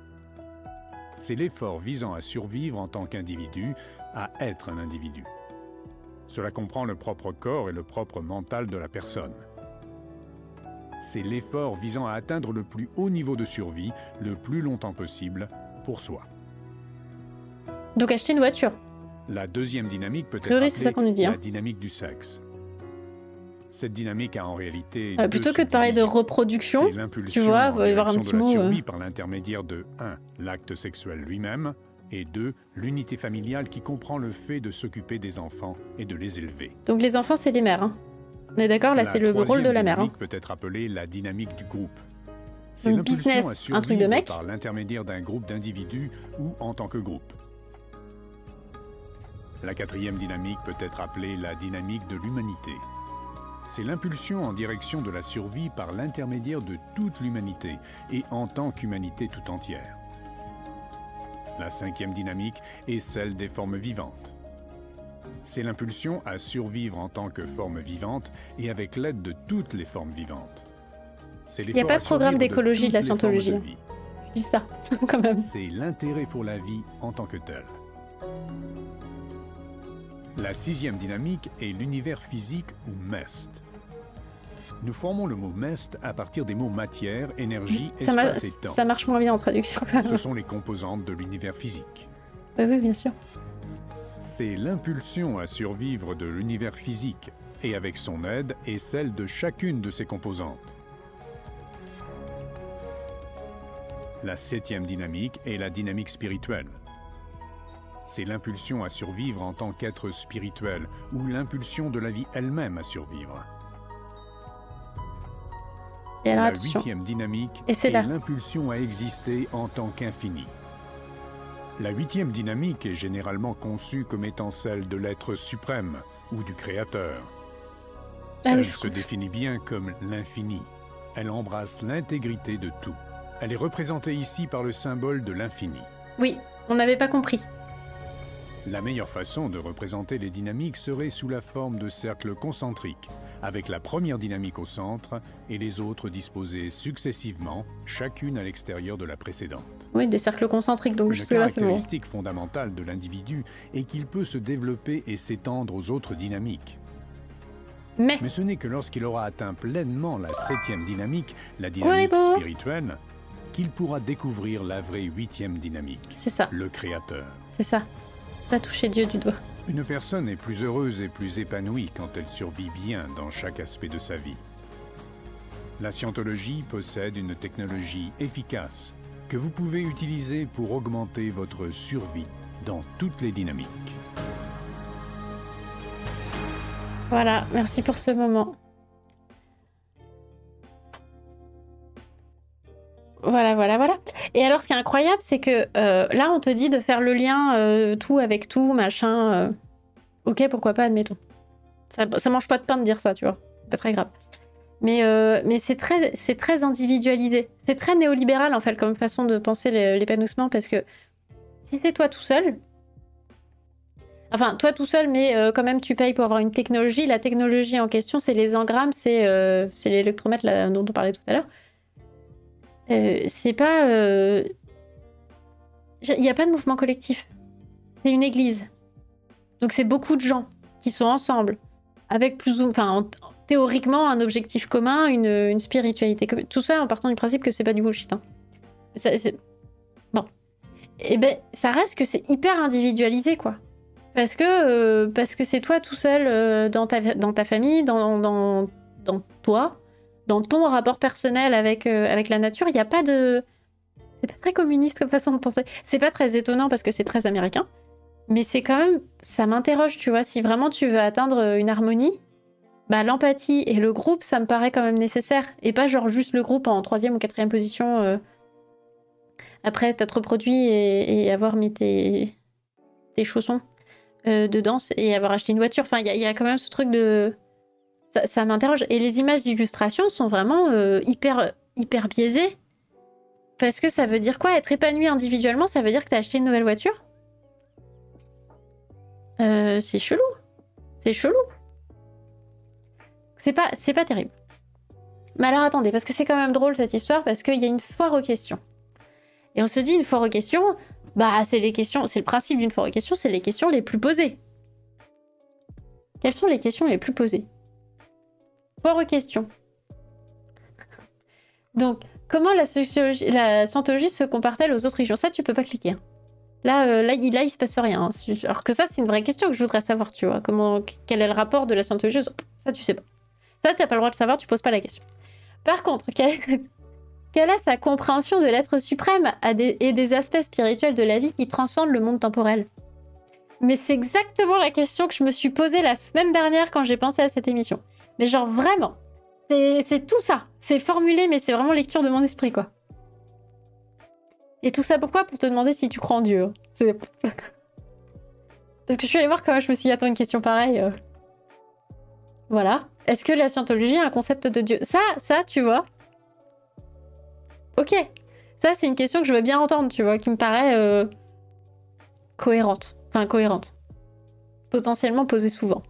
C'est l'effort visant à survivre en tant qu'individu, à être un individu. Cela comprend le propre corps et le propre mental de la personne. C'est l'effort visant à atteindre le plus haut niveau de survie le plus longtemps possible pour soi. Donc acheter une voiture. La deuxième dynamique peut être Priori, ça dit, hein. la dynamique du sexe. Cette dynamique a en réalité Euh, plutôt que de parler de reproduction, tu vois, en va y avoir un petit de la mot, survie euh. par l'intermédiaire de 1. l'acte sexuel lui-même et 2. l'unité familiale qui comprend le fait de s'occuper des enfants et de les élever. donc les enfants, c'est les mères. hein. On est d'accord, là, La c'est le rôle de la mère. hein. dynamique peut être appelée la dynamique du groupe. C'est l'impulsion business, un truc de mec. par l'intermédiaire d'un groupe d'individus ou en tant que groupe. La quatrième dynamique peut être appelée la dynamique de l'humanité. C'est l'impulsion en direction de la survie par l'intermédiaire de toute l'humanité et en tant qu'humanité tout entière. La cinquième dynamique est celle des formes vivantes. C'est l'impulsion à survivre en tant que forme vivante et avec l'aide de toutes les formes vivantes. C'est y a pas de programme d'écologie de la scientologie. Je dis ça, quand même. C'est l'intérêt pour la vie en tant que tel. La sixième dynamique est l'univers physique ou MEST. Nous formons le mot MEST à partir des mots matière, énergie, Ça, espace et temps. ça marche moins bien en traduction, quand même. Ce sont les composantes de l'univers physique. Oui, oui, bien sûr. C'est l'impulsion à survivre de l'univers physique et avec son aide est celle de chacune de ses composantes. La septième dynamique est la dynamique spirituelle. C'est l'impulsion à survivre en tant qu'être spirituel ou l'impulsion de la vie elle-même à survivre. Et alors, la huitième dynamique Et est l'impulsion à exister en tant qu'infini. La huitième dynamique est généralement conçue comme étant celle de l'être suprême ou du créateur. Ah Elle se définit bien comme l'infini. Elle embrasse l'intégrité de tout. Elle est représentée ici par le symbole de l'infini. Oui, on n'avait pas compris. La meilleure façon de représenter les dynamiques serait sous la forme de cercles concentriques, avec la première dynamique au centre et les autres disposées successivement, chacune à l'extérieur de la précédente. Oui, des cercles concentriques, donc jusque-là, c'est bon. caractéristique fondamentale de l'individu est qu'il peut se développer et s'étendre aux autres dynamiques. Mais, Mais ce n'est que lorsqu'il aura atteint pleinement la septième dynamique, la dynamique spirituelle, qu'il pourra découvrir la vraie huitième dynamique, c'est ça, le Créateur. c'est ça. Pas toucher Dieu du doigt. Une personne est plus heureuse et plus épanouie quand elle survit bien dans chaque aspect de sa vie. La scientologie possède une technologie efficace que vous pouvez utiliser pour augmenter votre survie dans toutes les dynamiques. Voilà, merci pour ce moment. Voilà, voilà, voilà. Et alors, ce qui est incroyable, c'est que euh, là, on te dit de faire le lien euh, tout avec tout, machin. euh. Ok, pourquoi pas, admettons. Ça, ça mange pas de pain de dire ça, tu vois. C'est pas très grave. Mais, mais c'est très, très individualisé. C'est très néolibéral, en fait, comme façon de penser l'épanouissement, parce que si c'est toi tout seul, enfin, toi tout seul, mais quand même, tu payes pour avoir une technologie. La technologie en question, c'est les engrammes, c'est euh, l'électromètre dont on parlait tout à l'heure. C'est pas. Il n'y a pas de mouvement collectif. C'est une église. Donc, c'est beaucoup de gens qui sont ensemble, avec plus ou enfin, théoriquement un objectif commun, une, spiritualité commune. Tout ça en partant du principe que c'est pas du bullshit. Hein. bon. Et eh ben, ça reste que c'est hyper individualisé, quoi. Parce que euh, c'est toi tout seul euh, dans, ta, dans ta famille, dans, dans, dans, toi, dans ton rapport personnel avec, euh, avec la nature. Il n'y a pas de. C'est pas très communiste comme façon de penser. C'est pas très étonnant parce que c'est très américain. Mais c'est quand même. Ça m'interroge, tu vois. Si vraiment tu veux atteindre une harmonie, bah, l'empathie et le groupe, ça me paraît quand même nécessaire. Et pas genre juste le groupe en troisième ou quatrième position euh, après t'être reproduit et, avoir mis tes, tes chaussons euh, de danse et avoir acheté une voiture. Enfin, il y, a quand même ce truc de. Ça, m'interroge. Et les images d'illustration sont vraiment euh, hyper, biaisées. Parce que ça veut dire quoi? Être épanoui individuellement, ça veut dire que t'as acheté une nouvelle voiture? C'est chelou. C'est chelou. C'est pas, pas terrible. Mais alors attendez, parce que c'est quand même drôle cette histoire, parce qu'il y a une foire aux questions. Et on se dit une foire aux questions, bah c'est les questions, c'est le principe d'une foire aux questions, c'est les questions les plus posées. Quelles sont les questions les plus posées? Foire aux questions. Donc, comment la, la scientologie se compare-t-elle aux autres régions Ça, tu peux pas cliquer. Hein. Là, euh, là, il, là, il se passe rien. Hein. Alors que ça, c'est une vraie question que je voudrais savoir, tu vois. Comment, quel est le rapport de la scientologie Ça, tu sais pas. Ça, tu n'as pas le droit de savoir, tu poses pas la question. Par contre, quelle, est sa compréhension de l'être suprême et des aspects spirituels de la vie qui transcendent le monde temporel? Mais c'est exactement la question que je me suis posée la semaine dernière quand j'ai pensé à cette émission. Mais genre vraiment, c'est tout ça. C'est formulé, mais c'est vraiment lecture de mon esprit, quoi. Et tout ça pourquoi? Pour te demander si tu crois en Dieu. C'est... Parce que je suis allée voir quand je me suis dit, attends, une question pareille. Euh. Voilà. Est-ce que la scientologie a un concept de Dieu? Ça, ça, tu vois. Ok. Ça, c'est une question que je veux bien entendre, tu vois, qui me paraît euh, cohérente. Enfin, cohérente. Potentiellement posée souvent.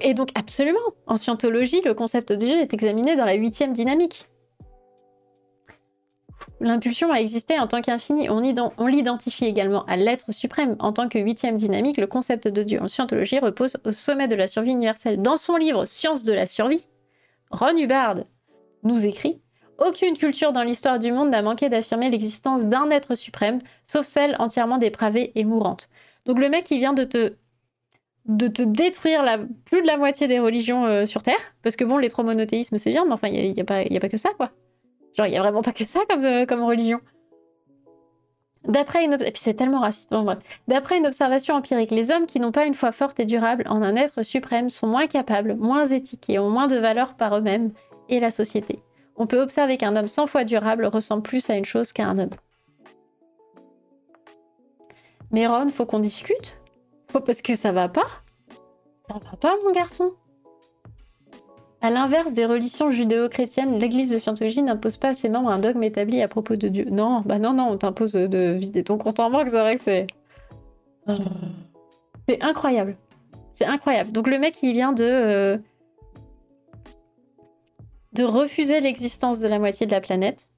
Et donc, absolument, en scientologie, le concept de Dieu est examiné dans la huitième dynamique. L'impulsion a existé en tant qu'infini. On, l'identifie également à l'être suprême. En tant que huitième dynamique, le concept de Dieu en scientologie repose au sommet de la survie universelle. Dans son livre Science de la survie, Ron Hubbard nous écrit Aucune culture dans l'histoire du monde n'a manqué d'affirmer l'existence d'un être suprême, sauf celle entièrement dépravée et mourante. Donc le mec, il vient de te de te détruire plus de la moitié des religions euh, sur Terre, parce que bon, les trois monothéismes, c'est bien, mais enfin, il n'y a, a, pas que ça, quoi. Genre, il y a vraiment pas que ça comme, euh, religion. D'après une, puis tellement raciste. D'après une observation empirique, les hommes qui n'ont pas une foi forte et durable en un être suprême sont moins capables, moins éthiques et ont moins de valeur par eux-mêmes et la société. On peut observer qu'un homme sans foi durable ressemble plus à une chose qu'à un homme. Mais Ron, faut qu'on discute? Parce que ça va pas. Ça va pas, mon garçon? À l'inverse des religions judéo-chrétiennes, l'Église de Scientologie n'impose pas à ses membres un dogme établi à propos de Dieu. Non, bah non, non, on t'impose de vider ton compte en banque, c'est vrai que c'est. C'est incroyable. C'est incroyable. Donc le mec, il vient de. Euh, de refuser l'existence de la moitié de la planète,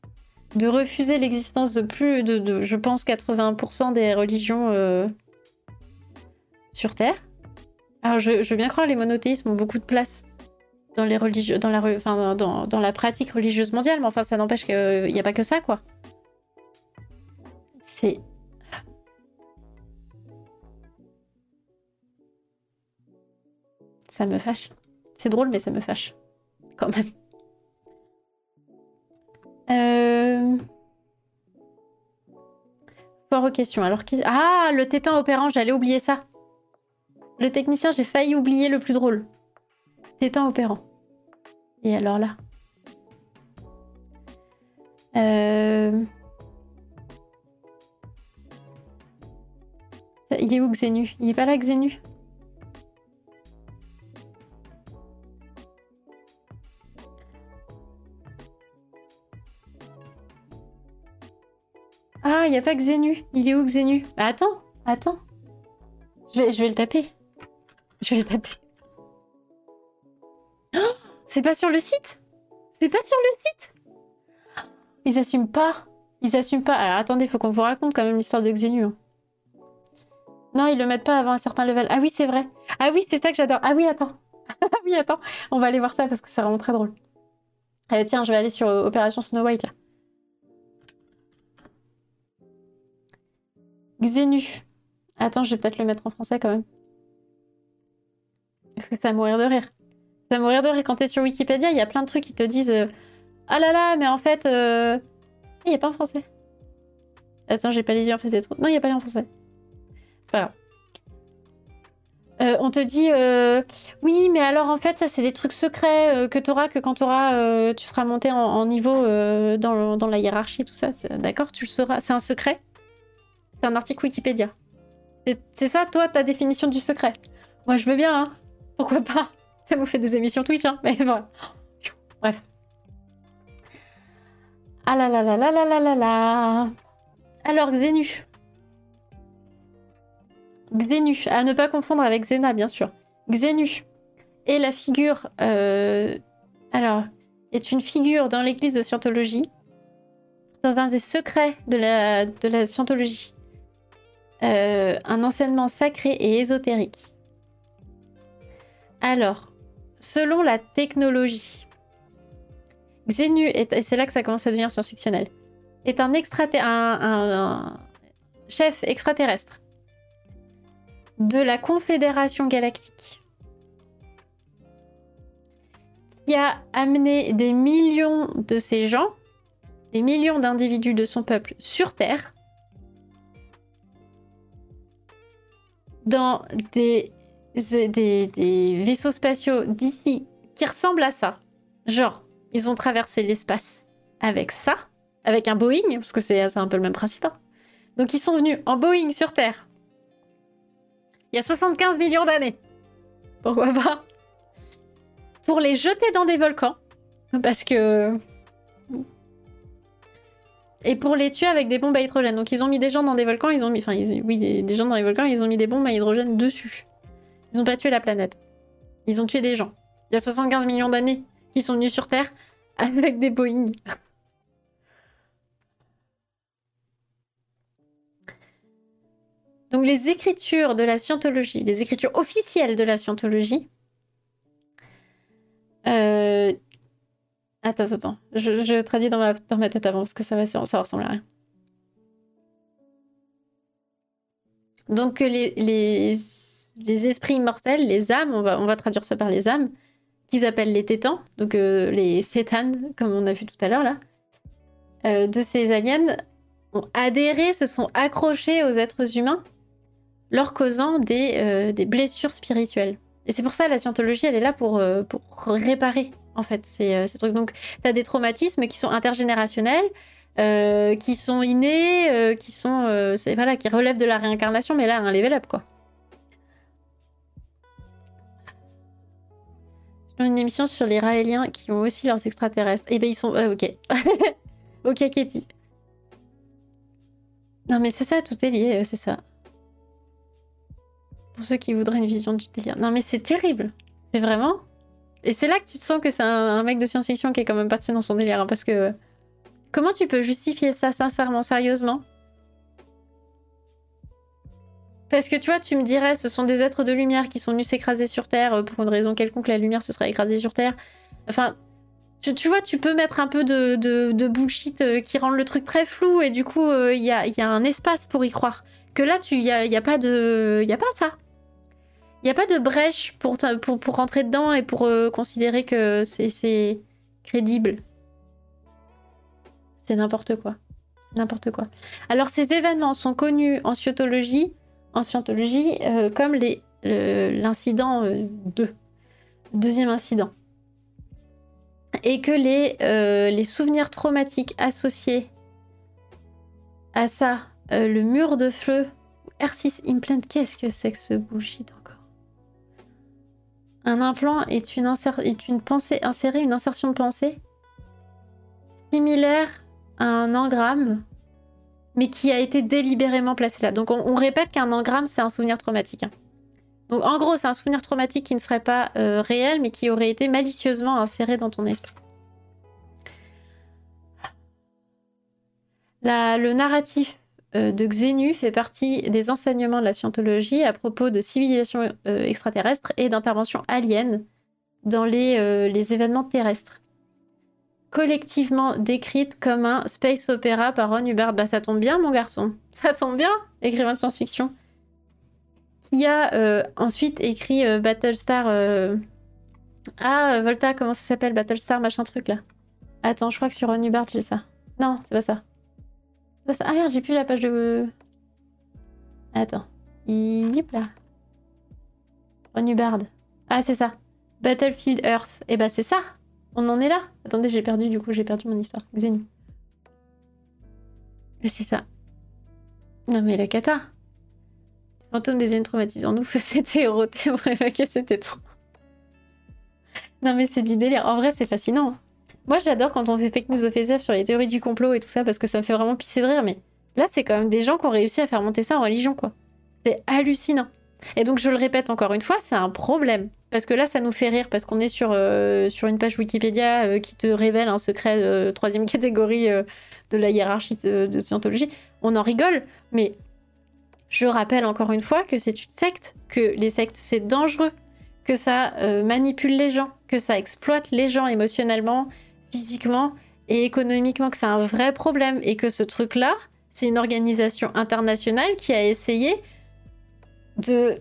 de refuser l'existence de plus de, je pense, 80% des religions euh, sur Terre. Alors je, veux bien croire, les monothéismes ont beaucoup de place dans les dans la, enfin, dans, dans, la pratique religieuse mondiale, mais enfin, ça n'empêche qu'il n'y a pas que ça, quoi. C'est. Ça me fâche. C'est drôle, mais ça me fâche. Quand même. Euh... Fort aux questions. Alors, ah, le tétin opérant, j'allais oublier ça. Le technicien, j'ai failli oublier le plus drôle. C'est un opérant. Et alors là. Euh, il est où Xenu? Il est pas là Xenu? Ah, il n'y a pas Xenu. Il est où Xenu? Bah, Attends, attends. Je vais, je vais le taper. Je vais taper. C'est pas sur le site? C'est pas sur le site? Ils assument pas. Ils assument pas. Alors attendez, faut qu'on vous raconte quand même l'histoire de Xenu. hein. Non, ils le mettent pas avant un certain level. Ah oui, c'est vrai. Ah oui, c'est ça que j'adore. Ah oui, attends. ah oui, attends. On va aller voir ça parce que c'est vraiment très drôle. Euh, tiens, je vais aller sur euh, Opération Snow White là. Xenu. Attends, je vais peut-être le mettre en français quand même. Parce que ça va mourir de rire. Ça va mourir de rire quand t'es sur Wikipédia, il y a plein de trucs qui te disent euh, Ah là là, mais en fait. euh, Il n'y a pas en français. Attends, j'ai pas les yeux en face des trous. Non, il n'y a pas les en français. C'est. Euh, on te dit oui, mais alors en fait, ça c'est des trucs secrets que tu auras que quand t'auras, euh, tu seras monté en, niveau dans, dans la hiérarchie, tout ça. D'accord, tu le sauras. C'est un secret. C'est un article Wikipédia. C'est ça, toi, ta définition du secret. Moi, je veux bien, hein. Pourquoi pas? Ça vous fait des émissions Twitch, hein. Mais voilà. Bref. Ah là là là là là là là là. Alors, Xenu. Xenu, à ne pas confondre avec Xena, bien sûr. Xenu est la figure. euh, alors, est une figure dans l'église de Scientologie, dans un des secrets de la, de la Scientologie. Euh, un enseignement sacré et ésotérique. Alors, selon la technologie, Xenu, et c'est là que ça commence à devenir science-fictionnel, est un- un chef extraterrestre de la Confédération Galactique qui a amené des millions de ces gens, des millions d'individus de son peuple sur Terre, dans des, des, vaisseaux spatiaux d'ici qui ressemblent à ça. Genre, ils ont traversé l'espace avec ça, avec un Boeing, parce que c'est un peu le même principe. hein. Donc ils sont venus en Boeing sur Terre. Il y a 75 millions d'années. Pourquoi pas? Pour les jeter dans des volcans. Parce que... Et pour les tuer avec des bombes à hydrogène. Donc ils ont mis des gens dans des volcans, ils ont mis... Enfin, oui, gens dans les volcans, ils ont mis des bombes à hydrogène dessus. Ils n'ont pas tué la planète. Ils ont tué des gens. Il y a 75 millions d'années qui sont venus sur Terre avec des Boeing. Donc les écritures de la scientologie, les écritures officielles de la scientologie. Euh... Attends, attends. Je, traduis dans ma, dans ma tête avant parce que ça va, ressembler à rien. Donc les, les, les esprits immortels, les âmes, on va, traduire ça par les âmes, qu'ils appellent les tétans, donc euh, les thétanes, comme on a vu tout à l'heure là, euh, de ces aliens, ont adhéré, se sont accrochés aux êtres humains leur causant des, euh, des blessures spirituelles. Et c'est pour ça la scientologie, elle est là pour, réparer, en fait, ces, ces trucs. Donc, tu as des traumatismes qui sont intergénérationnels, qui sont innés, qui sont voilà, qui relèvent de la réincarnation, mais là, un level up, quoi. Une émission sur les Raéliens qui ont aussi leurs extraterrestres. Eh ben, ils sont... euh, ok. ok, Katie. Non, mais c'est ça, tout est lié, euh, c'est ça. Pour ceux qui voudraient une vision du délire. Non, mais c'est terrible. C'est vraiment. Et c'est là que tu te sens que c'est un, mec de science-fiction qui est quand même parti dans son délire. hein, parce que. Comment tu peux justifier ça sincèrement, sérieusement? Parce que tu vois, tu me dirais, ce sont des êtres de lumière qui sont venus s'écraser sur Terre euh, pour une raison quelconque, la lumière se serait écrasée sur Terre. Enfin, tu, vois, tu peux mettre un peu de, bullshit euh, qui rend le truc très flou et du coup, euh, il y, a, il un espace pour y croire. Que là, il n'y a, pas de. Y a pas ça. Il n'y a pas de brèche pour, pour, pour rentrer dedans et pour considérer que c'est- crédible. C'est n'importe quoi. N'importe quoi. Alors, ces événements sont connus en scientologie, en scientologie euh, comme l'incident euh, 2. Deuxième incident. Et que les, euh, les souvenirs traumatiques associés à ça, euh, le mur de feu, R6 implant, qu'est-ce que c'est que ce bullshit encore? Un implant est une, est une pensée insérée, une insertion de pensée similaire à un engramme mais qui a été délibérément placé là. Donc on, répète qu'un engramme, c'est un souvenir traumatique. Hein. Donc en gros, c'est un souvenir traumatique qui ne serait pas euh, réel, mais qui aurait été malicieusement inséré dans ton esprit. le narratif euh, de Xenu fait partie des enseignements de la scientologie à propos de civilisations euh, extraterrestres et d'interventions aliens dans les, les événements terrestres collectivement décrite comme un space opéra par Ron Hubbard. Bah ça tombe bien mon garçon, ça tombe bien, écrivain de science-fiction. Qui a euh, ensuite écrit euh, Battlestar... Euh, ah, Volta, comment ça s'appelle Battlestar, machin truc là. Attends, je crois que sur Ron Hubbard j'ai ça. Non, c'est pas ça. Ah merde, j'ai plus la page de... Attends. Yip là. Ron Hubbard. Ah, c'est ça. Battlefield Earth. Et eh bah c'est ça on en est là Attendez, j'ai perdu, du coup, j'ai perdu mon histoire. Xenu. C'est ça. Non, mais la cata. Fantôme des haines traumatisants nous fait pour évacuer c'était trop. Non, mais c'est du délire. En vrai, c'est fascinant. Moi, j'adore quand on fait fake news SF sur les théories du complot et tout ça parce que ça me fait vraiment pisser de rire. Mais là, c'est quand même des gens qui ont réussi à faire monter ça en religion, quoi. C'est hallucinant. Et donc, je le répète encore une fois, c'est un problème. Parce que là, ça nous fait rire, parce qu'on est sur, euh, sur une page Wikipédia euh, qui te révèle un secret de troisième catégorie euh, de la hiérarchie de, scientologie. On en rigole, mais je rappelle encore une fois que c'est une secte, que les sectes, c'est dangereux, que ça manipule les gens, que ça exploite les gens émotionnellement, physiquement et économiquement, que c'est un vrai problème, et que ce truc-là, c'est une organisation internationale qui a essayé de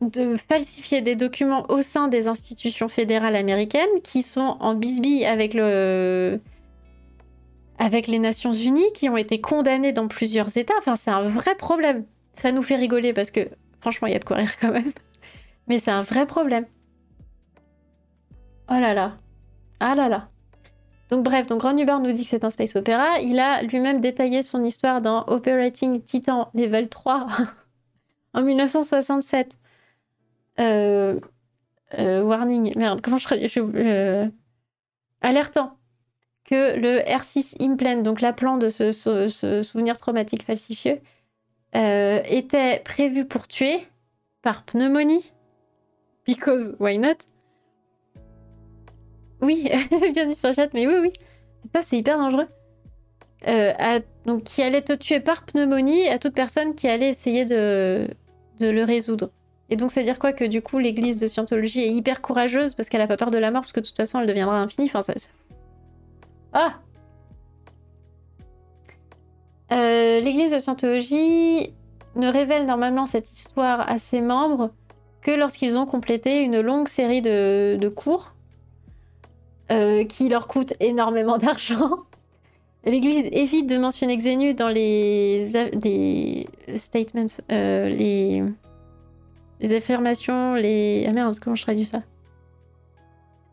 de falsifier des documents au sein des institutions fédérales américaines qui sont en bisbille avec le avec les Nations Unies qui ont été condamnées dans plusieurs États. Enfin, c'est un vrai problème. Ça nous fait rigoler parce que franchement, il y a de quoi rire quand même. Mais c'est un vrai problème. Oh là là. Ah là là. Donc bref, donc Ron Hubbard nous dit que c'est un space opéra. Il a lui-même détaillé son histoire dans Operating Titan Level 3 en 1967. Euh, euh, warning, merde, comment je, euh, alertant que le R6 implant, donc l'implant de ce, souvenir traumatique falsifié, était prévu pour tuer par pneumonie. Because why not? Oui, bien dit sur le chat, mais oui, oui. Ça, c'est hyper dangereux. donc, qui allait te tuer par pneumonie à toute personne qui allait essayer de, de le résoudre. Et donc, ça veut dire quoi Que du coup, l'église de Scientologie est hyper courageuse parce qu'elle a pas peur de la mort, parce que de toute façon, elle deviendra infinie. Enfin, ça. Ah euh, L'église de Scientologie ne révèle normalement cette histoire à ses membres que lorsqu'ils ont complété une longue série de, cours euh, qui leur coûtent énormément d'argent. L'église évite de mentionner Xenu dans les, les statements, euh, les les affirmations, les... Ah merde, comment je traduis ça?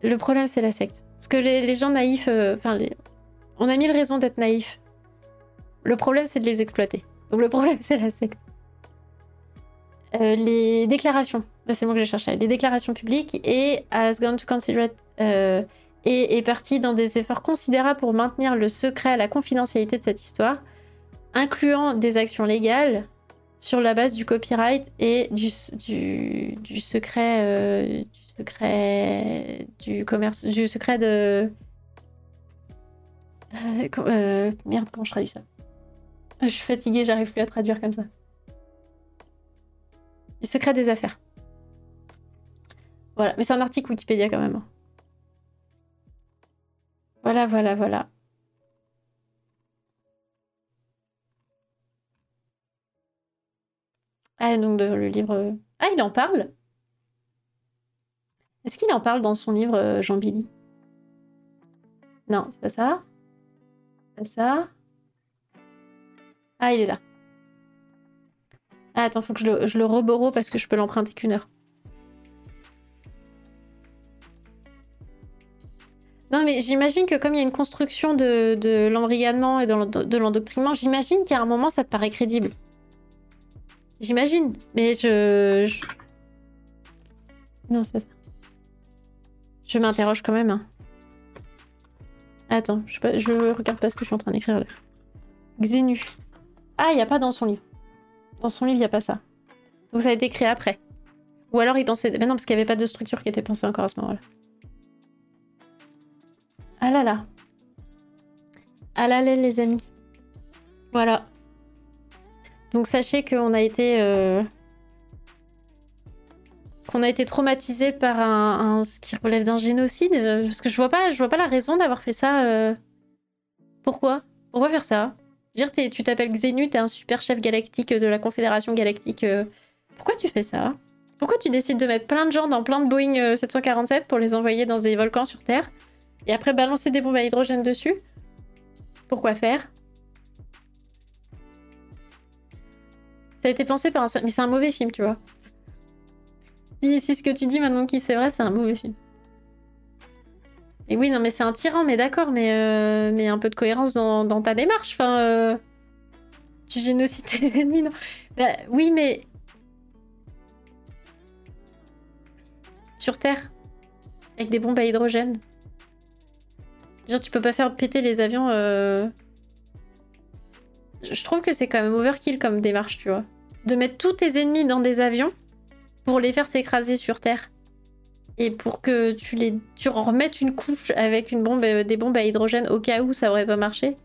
Le problème, c'est la secte. Parce que les, gens naïfs... Euh, enfin, on a mille raisons d'être naïfs. Le problème, c'est de les exploiter. Donc le problème, c'est la secte. Les déclarations, c'est moi que j'ai cherché, les déclarations publiques et has gone to consider euh, et est parti dans des efforts considérables pour maintenir le secret, la confidentialité de cette histoire, incluant des actions légales, sur la base du copyright et du, secret euh, du secret du commerce du secret de euh, euh, merde comment je traduis ça? Je suis fatiguée j'arrive plus à traduire comme ça. Du secret des affaires. Voilà mais c'est un article Wikipédia quand même hein. Voilà voilà voilà Ah, donc le livre. Ah, il en parle Est-ce qu'il en parle dans son livre, euh, Jean Billy? Non, c'est pas ça. Pas ça. Ah, il est là. Ah, attends, faut que je le, je le parce que je peux l'emprunter qu'une heure. Non, mais j'imagine que comme il y a une construction de, de et de l'endoctrinement, j'imagine qu'à un moment, ça te paraît crédible. J'imagine, mais je... Non, c'est pas ça. Je m'interroge quand même. Hein. Attends, je, je regarde pas ce que je suis en train d'écrire là. Xenu. Ah, il n'y a pas dans son livre. Dans son livre, il n'y a pas ça. Donc ça a été créé après. Ou alors il pensait... Mais non, parce qu'il n'y avait pas de structure qui était pensée encore à ce moment-là. Ah là là. Ah les amis. Voilà. Donc sachez qu'on a été... Euh, qu'on a été traumatisé par un, ce qui relève d'un génocide. Euh, parce que je vois pas, je vois pas la raison d'avoir fait ça. Euh. Pourquoi? Pourquoi faire ça? Dire tu t'appelles Xenu, t'es un super chef galactique de la Confédération Galactique. Pourquoi tu fais ça? Pourquoi tu décides de mettre plein de gens dans plein de Boeing 747 pour les envoyer dans des volcans sur Terre? Et après balancer des bombes à hydrogène dessus Pourquoi faire? Ça a été pensé par un... Mais c'est un mauvais film, tu vois. Si, ce que tu dis maintenant qui c'est vrai, c'est un mauvais film. Et oui, non, mais c'est un tyran, mais d'accord, mais, euh, un peu de cohérence dans, ta démarche. Enfin, euh, tu génocides tes ennemis, non? Bah, Oui, mais... Sur Terre, avec des bombes à hydrogène. Tu peux pas faire péter les avions. Euh... Je trouve que c'est quand même overkill comme démarche, tu vois. De mettre tous tes ennemis dans des avions pour les faire s'écraser sur Terre. Et pour que tu les tu en remettes une couche avec une bombe, euh, des bombes à hydrogène au cas où ça aurait pas marché.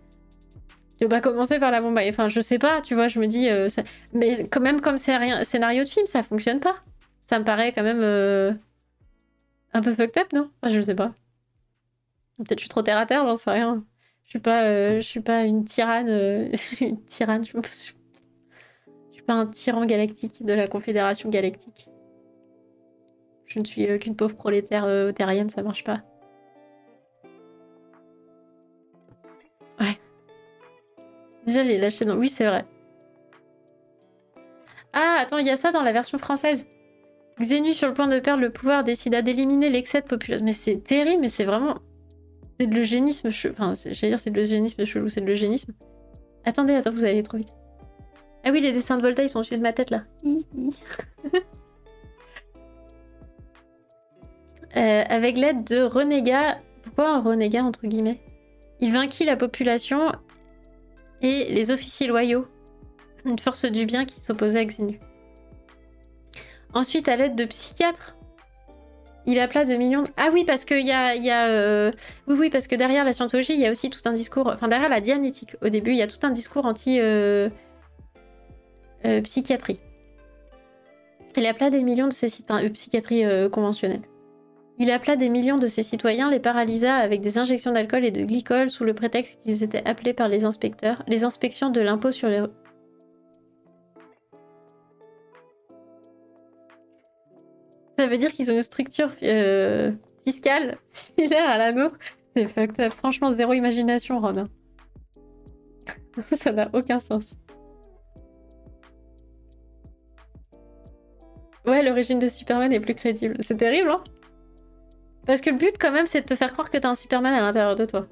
Tu veux pas commencer par la bombe à... Enfin, je sais pas, tu vois, je me dis... Euh, mais quand même, comme scénario de film, ça fonctionne pas. Ça me paraît quand même... Un peu fucked up, non? Je sais pas. Peut-être je suis trop terre à terre, j'en sais rien. Je suis pas, euh, je suis pas une tyranne, euh, une tyranne. Je, suis pas un tyran galactique de la Confédération galactique. Je ne suis euh, qu'une pauvre prolétaire terrienne, ça marche pas. Ouais. Déjà les lâcher dans. Oui, c'est vrai. Ah, attends, il y a ça dans la version française. Xenu, sur le point de perdre le pouvoir, décida d'éliminer l'excès de population. Mais c'est terrible, mais c'est vraiment c'est de l'eugénisme chelou. Enfin, j'allais dire c'est de l'eugénisme chelou, c'est de l'eugénisme. Attendez, attends, vous allez trop vite. Ah oui, les dessins de Volta, ils sont au-dessus de ma tête, là. Euh, avec l'aide de renégat... Pourquoi un renégat, entre guillemets? Il vainquit la population et les officiers loyaux. Une force du bien qui s'opposait à Xenu. Ensuite, à l'aide de psychiatres il appela de millions. Ah oui, parce que y y a euh, oui, oui, parce que derrière la scientologie, il y a aussi tout un discours. Enfin, derrière la dianétique, au début, il y a tout un discours anti euh, euh. Il des millions de ses citoyens, psychiatrie conventionnelle. Il appela des millions de ses citoyens, les paralysa avec des injections d'alcool et de glycol sous le prétexte qu'ils étaient appelés par les inspecteurs, les inspections de l'impôt sur les Ça veut dire qu'ils ont une structure euh, fiscale similaire à la nôtre. C'est Franchement, zéro imagination, Ron. Ça n'a aucun sens. Ouais, l'origine de Superman est plus crédible. C'est terrible, hein Parce que le but, quand même, c'est de te faire croire que t'as un Superman à l'intérieur de toi.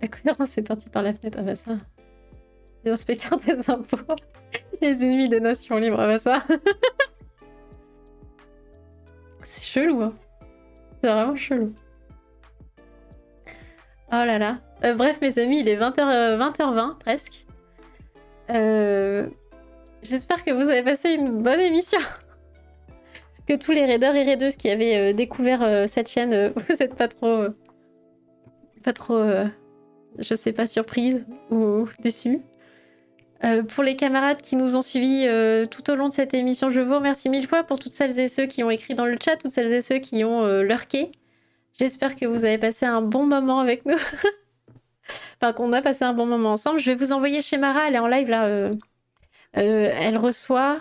La cohérence c'est parti par la fenêtre. Ah bah ça. Les inspecteurs des impôts. Les ennemis des nations libres. Ah bah ça. C'est chelou, hein. C'est vraiment chelou. Oh là là. Euh, bref, mes amis, il est 20h, 20h20 euh, presque. Euh, j'espère que vous avez passé une bonne émission. que tous les raiders et raideuses qui avaient découvert cette chaîne, vous êtes pas trop. pas trop. je sais pas, surprise ou déçus. Euh, pour les camarades qui nous ont suivis euh, tout au long de cette émission, je vous remercie mille fois pour toutes celles et ceux qui ont écrit dans le chat, toutes celles et ceux qui ont euh. J'espère que vous avez passé un bon moment avec nous. enfin, qu'on a passé un bon moment ensemble. Je vais vous envoyer chez Mara, elle est en live là. elle reçoit.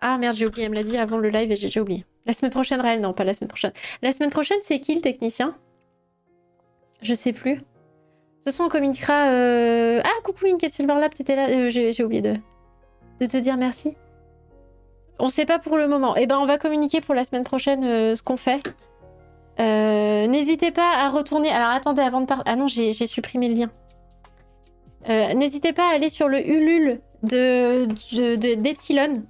Ah merde, j'ai oublié, elle me l'a dit avant le live et j'ai déjà oublié. La semaine prochaine, Raël, non, pas la semaine prochaine. La semaine prochaine, c'est qui le technicien? Je sais plus. Toute façon, on communiquera. Euh, ah, coucou Inket Silverlap, t'étais là. Euh, j'ai oublié de... te dire merci. On sait pas pour le moment. Eh ben, on va communiquer pour la semaine prochaine euh, ce qu'on fait. N'hésitez pas à retourner. Alors, attendez, avant de partir. Ah non, j'ai supprimé le lien. N'hésitez pas à aller sur le Ulule de d'Epsilon.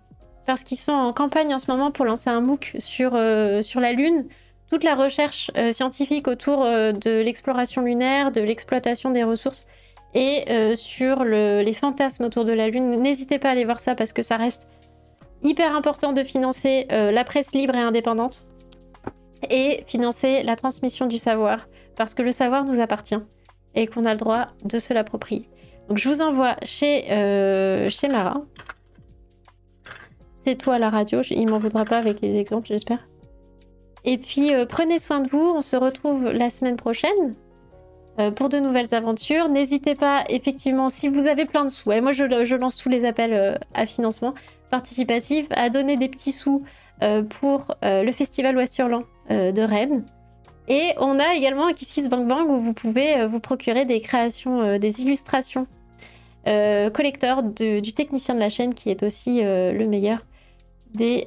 parce qu'ils sont en campagne en ce moment pour lancer un MOOC sur la Lune toute la recherche euh, scientifique autour euh, de l'exploration lunaire, de l'exploitation des ressources et sur les fantasmes autour de la Lune. N'hésitez pas à aller voir ça parce que ça reste hyper important de financer la presse libre et indépendante et financer la transmission du savoir parce que le savoir nous appartient et qu'on a le droit de se l'approprier. Donc je vous envoie chez, euh, chez Mara. C'est toi la radio, il m'en voudra pas avec les exemples, j'espère. Et puis euh, prenez soin de vous, on se retrouve la semaine prochaine euh, pour de nouvelles aventures. N'hésitez pas, effectivement, si vous avez plein de sous, et moi je, lance tous les appels à financement participatif, à donner des petits sous pour le Festival Ouest-Hurlant de Rennes. Et on a également un Kissis Bang Bang où vous pouvez vous procurer des créations, des illustrations euh, collector du technicien de la chaîne qui est aussi euh, le meilleur des.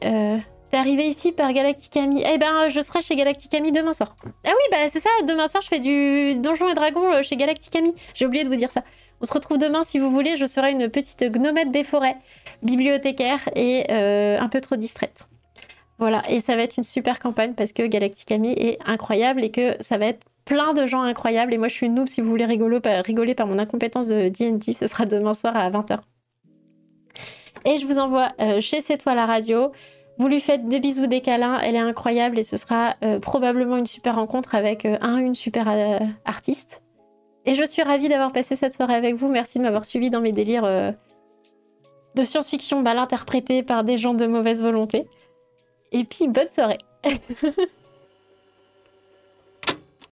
Euh, t'es arrivé ici par Galacticami Eh ben, je serai chez Galacticami demain soir. Ah oui, bah c'est ça, demain soir, je fais du Donjon et Dragon chez Galacticami. J'ai oublié de vous dire ça. On se retrouve demain si vous voulez. Je serai une petite gnomette des forêts, bibliothécaire et un peu trop distraite. Voilà, et ça va être une super campagne parce que Galacticami est incroyable et que ça va être plein de gens incroyables. Et moi, je suis une noob. Si vous voulez rigoler, rigoler par mon incompétence de D&D, ce sera demain soir à 20h. Et je vous envoie euh, chez C'est toi la radio. Vous lui faites des bisous, des câlins. Elle est incroyable et ce sera euh, probablement une super rencontre avec euh, un une super artiste. Et je suis ravie d'avoir passé cette soirée avec vous. Merci de m'avoir suivi dans mes délires de science-fiction mal interprétés par des gens de mauvaise volonté. Et puis, bonne soirée.